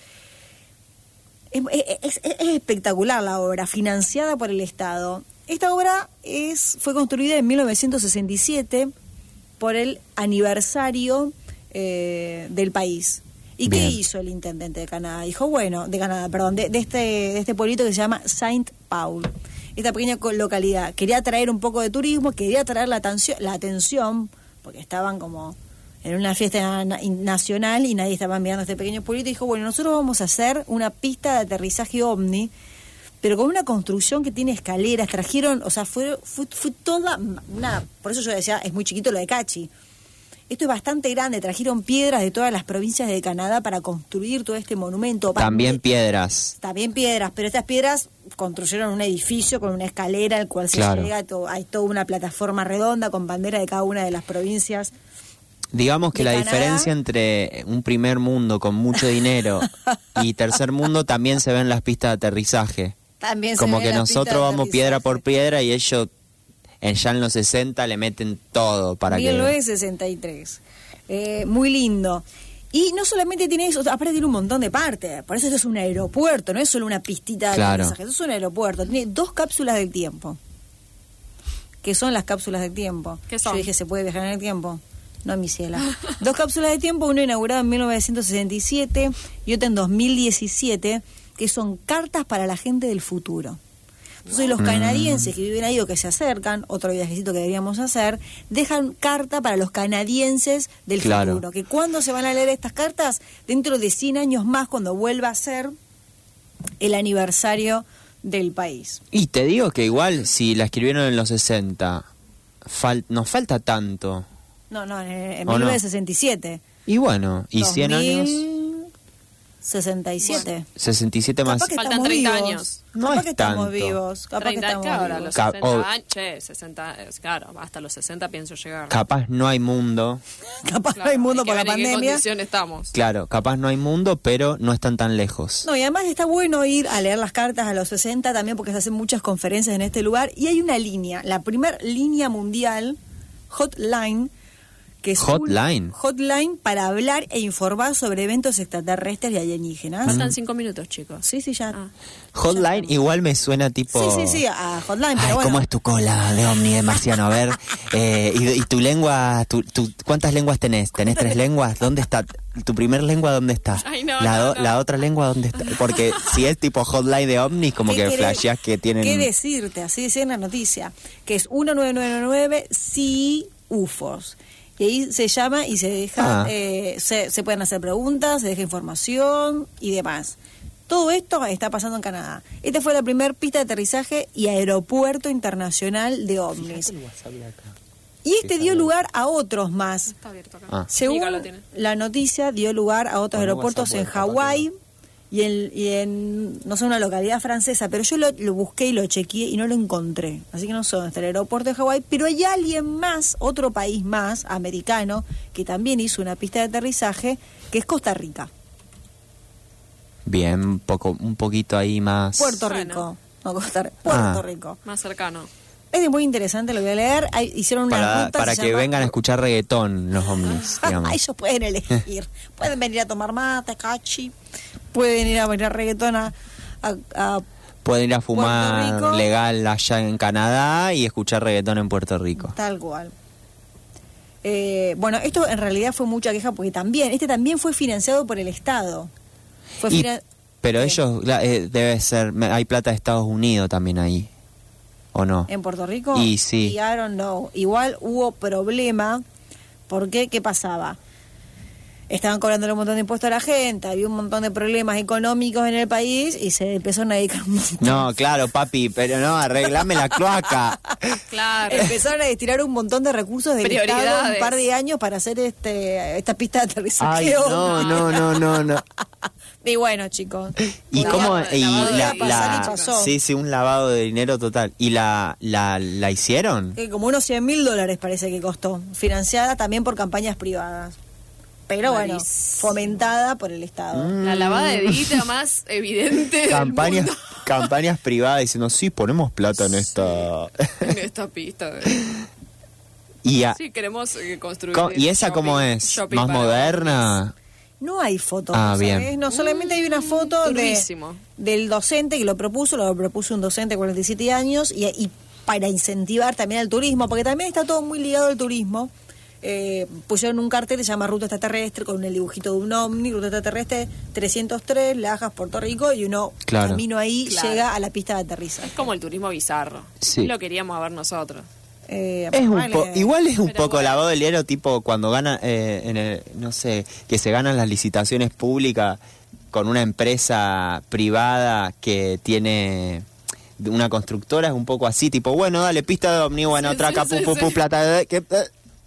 Es, es- es- es espectacular la obra, financiada por el Estado. Esta obra es, fue construida en 1967 por el aniversario eh, del país. ¿Y qué hizo el intendente de Canadá? Dijo, bueno, de Canadá, perdón, de, de este, de este pueblito que se llama Saint Paul, esta pequeña localidad. Quería traer un poco de turismo, quería traer la atención, la atención porque estaban como en una fiesta na- nacional y nadie estaba mirando este pequeño pueblito y dijo, bueno, nosotros vamos a hacer una pista de aterrizaje ovni, pero con una construcción que tiene escaleras, trajeron, o sea, fue, fue, fue toda una, por eso yo decía, es muy chiquito lo de Cachi. Esto es bastante grande, trajeron piedras de todas las provincias de Canadá para construir todo este monumento. También piedras. También piedras, pero estas piedras construyeron un edificio con una escalera al cual se Claro. llega, hay toda una plataforma redonda con bandera de cada una de las provincias. Digamos que la Canadá. diferencia entre un primer mundo con mucho dinero y tercer mundo también se ve en las pistas de aterrizaje. También se Como que nosotros vamos piedra por piedra y ellos en, ya en los 60 le meten todo para que... 1963. Eh, muy lindo. Y no solamente tiene eso, aparte tiene un montón de partes. Por eso esto es un aeropuerto, no es solo una pistita de Claro. aterrizaje, esto es un aeropuerto. Tiene dos cápsulas del tiempo. ¿Qué son las cápsulas del tiempo? ¿Qué son? Yo dije, ¿se puede viajar en el tiempo? No, mi ciela. Dos cápsulas de tiempo, una inaugurada en 1967 y otra en 2017, que son cartas para la gente del futuro. Entonces los canadienses que viven ahí o que se acercan, otro viajecito que deberíamos hacer, dejan carta para los canadienses del Claro. futuro. Que cuando se van a leer estas cartas, dentro de 100 años más, cuando vuelva a ser el aniversario del país. Y te digo que igual si la escribieron en los 60, fal- nos falta tanto. No, no, en, en ¿O no? 1967. Y bueno, y 100 años, 67. 67 más... Capaz que Faltan estamos 30 vivos. años. No Capaz es que estamos tanto. vivos. Capaz 30, que estamos claro, a vivos. los Cap- 60 oh. años, che, 60, es claro, hasta los 60 pienso llegar. Capaz no hay mundo. Capaz Claro, no hay mundo hay que por la ver en qué pandemia. condición estamos. Claro, capaz no hay mundo, pero no están tan lejos. No, y además está bueno ir a leer las cartas a los 60 también porque se hacen muchas conferencias en este lugar. Y hay una línea, la primer línea mundial, Hotline, que es un Hotline. hotline para hablar e informar sobre eventos extraterrestres y alienígenas. Faltan 5 minutos, chicos. Sí, sí, ya. Ah. Hotline igual me suena tipo... Sí, sí, sí, a Hotline, pero Ay, bueno. ¿cómo es tu cola de ovni de marciano? A ver, eh, y, y tu lengua, tu, tu- ¿cuántas lenguas tenés? ¿Tenés tres lenguas? ¿Dónde está? ¿Tu primer lengua dónde está? Ay, no, la, no, do- no. la otra lengua dónde está? Porque si es tipo hotline de ovnis, como ¿Qué que querés- flasheás que tienen... ¿Qué decirte? Así decía en la noticia, que es 1999 sí UFOs. Y ahí se llama y se deja, Ah. eh, se, se pueden hacer preguntas, se deja información y demás. Todo esto está pasando en Canadá. Esta fue la primera pista de aterrizaje y aeropuerto internacional de ovnis. Y este dio lugar a otros más. Está abierto acá. Ah. Según la noticia, dio lugar a otros aeropuertos en Hawái y en, y en, no sé, una localidad francesa, pero yo lo, lo busqué y lo chequeé y no lo encontré. Así que no sé dónde está el aeropuerto de Hawái, pero hay alguien más, otro país más, americano, que también hizo una pista de aterrizaje, que es Costa Rica. Bien, un, poco, un poquito ahí más... Puerto Bueno. Rico. No, Costa Rica, Puerto Ah. Rico. Más cercano. Es muy interesante, lo voy a leer. Hicieron una Para, ruta, para se que llama- vengan a escuchar reggaetón los digamos. Ellos pueden elegir. pueden venir a tomar mate, cachi. Pueden ir a bailar reggaetón a, a- a- Pueden ir a fumar legal allá en Canadá y escuchar reggaetón en Puerto Rico. tal cual. Eh, bueno, esto en realidad fue mucha queja porque también, este también fue financiado por el Estado. Fue Y- pero ellos, eh, debe ser, hay plata de Estados Unidos también ahí, ¿o no? en Puerto Rico. Y sí. I don't know. Igual hubo problema porque, ¿qué pasaba? estaban cobrando un montón de impuestos a la gente, había un montón de problemas económicos en el país y se empezaron a dedicar un montón. No, claro, papi, pero no, arreglame la cloaca. Claro. Empezaron a destinar un montón de recursos del Estado un par de años para hacer este esta pista de aterrizaje. Ay, ¿Qué no, no, no, no, no. Y bueno, chicos. ¿Y Lavado- cómo? Y la, la- y pasó. sí, sí, un lavado de dinero total. ¿Y la, la, la hicieron? Como unos 100 mil dólares parece que costó, financiada también por campañas privadas. Pero bueno, fomentada por el Estado. Mm. La lavada de guita más evidente del Campañas, mundo campañas privadas diciendo, sí, ponemos plata en esta... en esta pista. de- y, a- Sí, queremos eh, construir. co- ¿Y esa shopping- cómo es? ¿Más moderna? No hay fotos, Ah, ¿sabes? bien. No, solamente hay una foto de, del docente que lo propuso, lo propuso un docente de 47 años y, y para incentivar también al turismo, porque también está todo muy ligado al turismo. Eh, pusieron un cartel que se llama Ruta Extraterrestre con el dibujito de un ovni, Ruta Extraterrestre 303, Lajas, Puerto Rico, y uno Claro. camino ahí Claro. llega a la pista de aterrizaje. Es como el turismo bizarro. Sí. Lo queríamos ver nosotros. Eh, Es un vale. po- igual es un Pero poco bueno. lavado de dinero tipo cuando gana, eh, en el- no sé, que se ganan las licitaciones públicas con una empresa privada que tiene una constructora, es un poco así, tipo, bueno, dale, pista de Omni, bueno, Sí, acá, pu, sí, pu, plata, de- que, eh,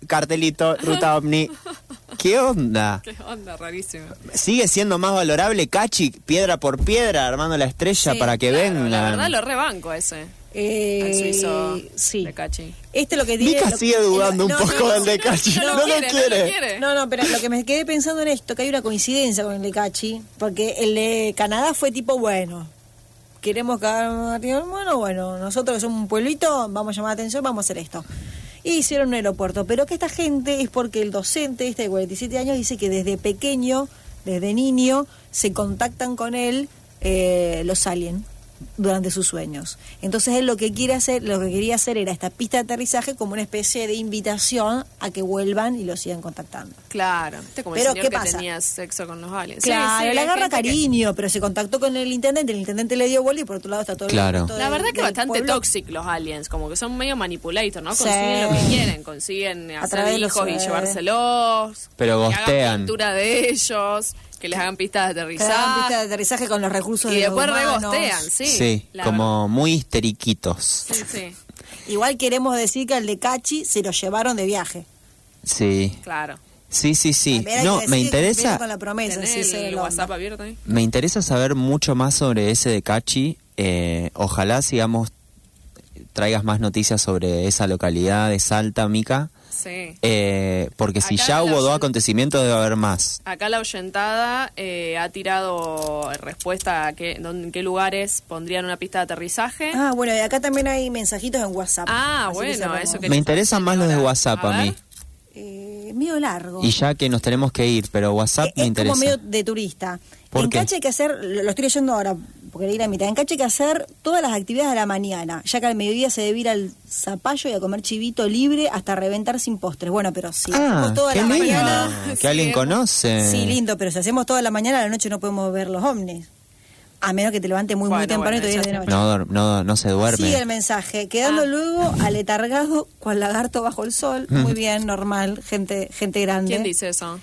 cartelito, ruta Omni. ¿Qué onda? Qué onda, rarísimo. Sigue siendo más valorable Cachi, piedra por piedra, armando la estrella para que Claro, vengan. La verdad lo rebanco ese. Eh, Al suizo sí. de Cachi. Este lo que tiene... Mica sigue dudando un no, poco no, del de Cachi. No, No, lo quiere, no lo quiere. quiere. No, no, pero lo que me quedé pensando en esto, que hay una coincidencia con el de Cachi, porque el de Canadá fue tipo, bueno, queremos cagar bueno, bueno, nosotros que somos un pueblito, vamos a llamar la atención, vamos a hacer esto. Y hicieron un aeropuerto, pero que esta gente es porque el docente, este de 47 años, dice que desde pequeño, desde niño, se contactan con él eh, los aliens durante sus sueños. Entonces él lo que quiere hacer, lo que quería hacer era esta pista de aterrizaje como una especie de invitación a que vuelvan y lo sigan contactando. Claro. Este como Pero, el señor ¿qué que pasa? tenía sexo con los aliens. Claro, Sí, sí, le agarra que- cariño, pero se contactó con el intendente, el intendente le dio bola y por otro lado está todo el Claro. resto La del- verdad que del bastante pueblo. tóxicos los aliens, como que son medio manipulator, ¿no? Sí. Consiguen lo que quieren, consiguen hacer través de los- hijos y eh. llevárselos. Pero que gostean. pintura de ellos, que les hagan pistas de Que hagan pista de aterrizaje. aterrizaje con los recursos Y de los después humanos. regostean, sí. Sí, la como muy histeriquitos. Sí, sí, Igual queremos decir que al de Cachi se lo llevaron de viaje. Sí, claro. sí, sí, sí. No, que me que interesa, con la promesa, ¿Tenés sí, se el WhatsApp abierto ahí? me interesa saber mucho más sobre ese de Cachi. Eh, ojalá sigamos traigas más noticias sobre esa localidad de Salta, Mica. Sí. Eh, porque si Acá ya hubo dos acontecimientos debe haber más. Acá la oyentada eh, ha tirado respuesta a qué, dónde- en qué lugares pondrían una pista de aterrizaje. Ah, bueno, y acá también hay mensajitos en WhatsApp. Ah, que bueno, eso que Me interesan más los de WhatsApp a, A mí. Eh, medio largo. Y ya que nos tenemos que ir, pero WhatsApp Eh, me es interesa. como medio de turista. ¿Por en qué? Cache hay que hacer, lo estoy leyendo ahora, porque la mitad. En Cache hay que hacer todas las actividades de la mañana, ya que al mediodía se debe ir al zapallo y a comer chivito libre hasta reventar sin postres. Bueno, pero si Ah, hacemos toda qué la lindo. mañana. Que alguien conoce. Sí, lindo, pero si hacemos toda la mañana, a la noche no podemos ver los ovnis. A menos que te levantes muy, muy temprano bueno, y te de noche. No, no, no se duerme. Sigue el mensaje, quedando Ah. luego aletargado cual lagarto bajo el sol. Mm. Muy bien, normal, gente gente grande. ¿Quién dice eso?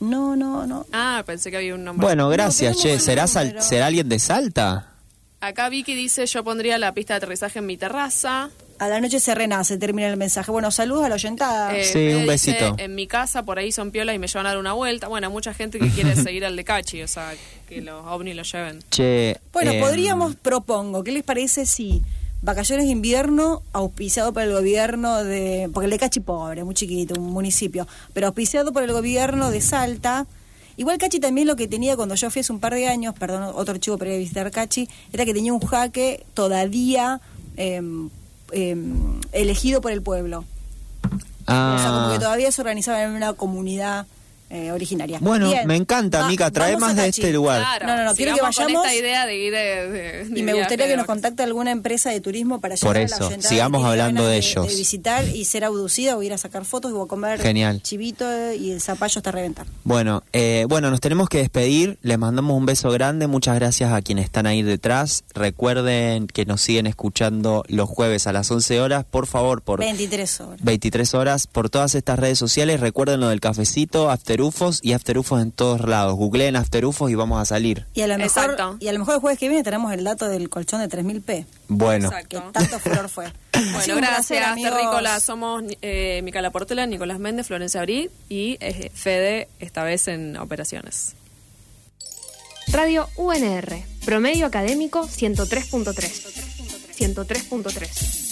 No, no, no. Ah, pensé que había un nombre. Bueno, gracias, No, che. ¿Será, sal-. ¿Será alguien de Salta? Acá Vicky dice, yo pondría la pista de aterrizaje en mi terraza. A la noche se renace, termina el mensaje. Bueno, saludos a la oyentada. Eh, Sí, un dice, besito. en mi casa por ahí son piolas y me llevan a dar una vuelta. Bueno, mucha gente que quiere seguir al de Cachi, o sea, que los ovnis lo lleven. Che. bueno, em, podríamos, propongo, ¿qué les parece si vacaciones de invierno auspiciado por el gobierno de... Porque el de Cachi pobre, muy chiquito, un municipio, pero auspiciado por el gobierno de Salta. Igual Cachi también lo que tenía cuando yo fui hace un par de años, perdón, otro chivo para ir a visitar Cachi, era que tenía un jaque todavía em, em, elegido por el pueblo. ah, O sea, como que todavía se organizaba en una comunidad eh, originaria. Bueno, Bien. me encanta, Va- Mica. Trae más de Cachi. este lugar. Claro, No, no, no, quiero que vayamos- con esta idea de ir de, de- de Y me gustaría que nos contacte alguna empresa de turismo para Por llevar a la sigamos hablando de ellos. De visitar y ser abducida o ir a sacar fotos o a comer Genial. chivito y el zapallo hasta reventar. Bueno, eh, bueno, nos tenemos que despedir. Les mandamos un beso grande. Muchas gracias a quienes están ahí detrás. Recuerden que nos siguen escuchando los jueves a las 11 horas. Por favor, por 23 horas. 23 horas, por todas estas redes sociales. Recuerden lo del cafecito, After After UFOs y After UFOs en todos lados. Googleen After UFOs y vamos a salir. Y a lo mejor, Exacto. y a lo mejor el jueves que viene tenemos el dato del colchón de 3000P. Bueno, Que Exacto. tanto furor fue. Bueno, gracias, amigos. Terrícola. Somos eh, Micaela Portela, Nicolás Méndez, Florencia Abrí y eh, Fede, esta vez en operaciones. Radio UNR, promedio académico 103.3. 103.3.